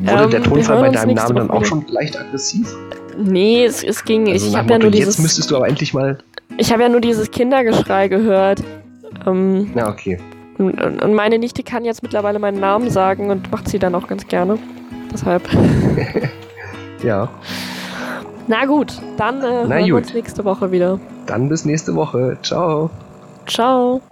Wurde ähm, der Tonfall bei deinem Namen dann auch schon leicht aggressiv? Nee, es, es ging. Also ich habe ja nur dieses. Jetzt müsstest du aber endlich mal. Ich habe ja nur dieses Kindergeschrei gehört. Ähm, ja, okay. Und, und meine Nichte kann jetzt mittlerweile meinen Namen sagen und macht sie dann auch ganz gerne. Deshalb. ja. Na gut, dann äh, Na hören gut. wir uns nächste Woche wieder. Dann bis nächste Woche. Ciao. Ciao.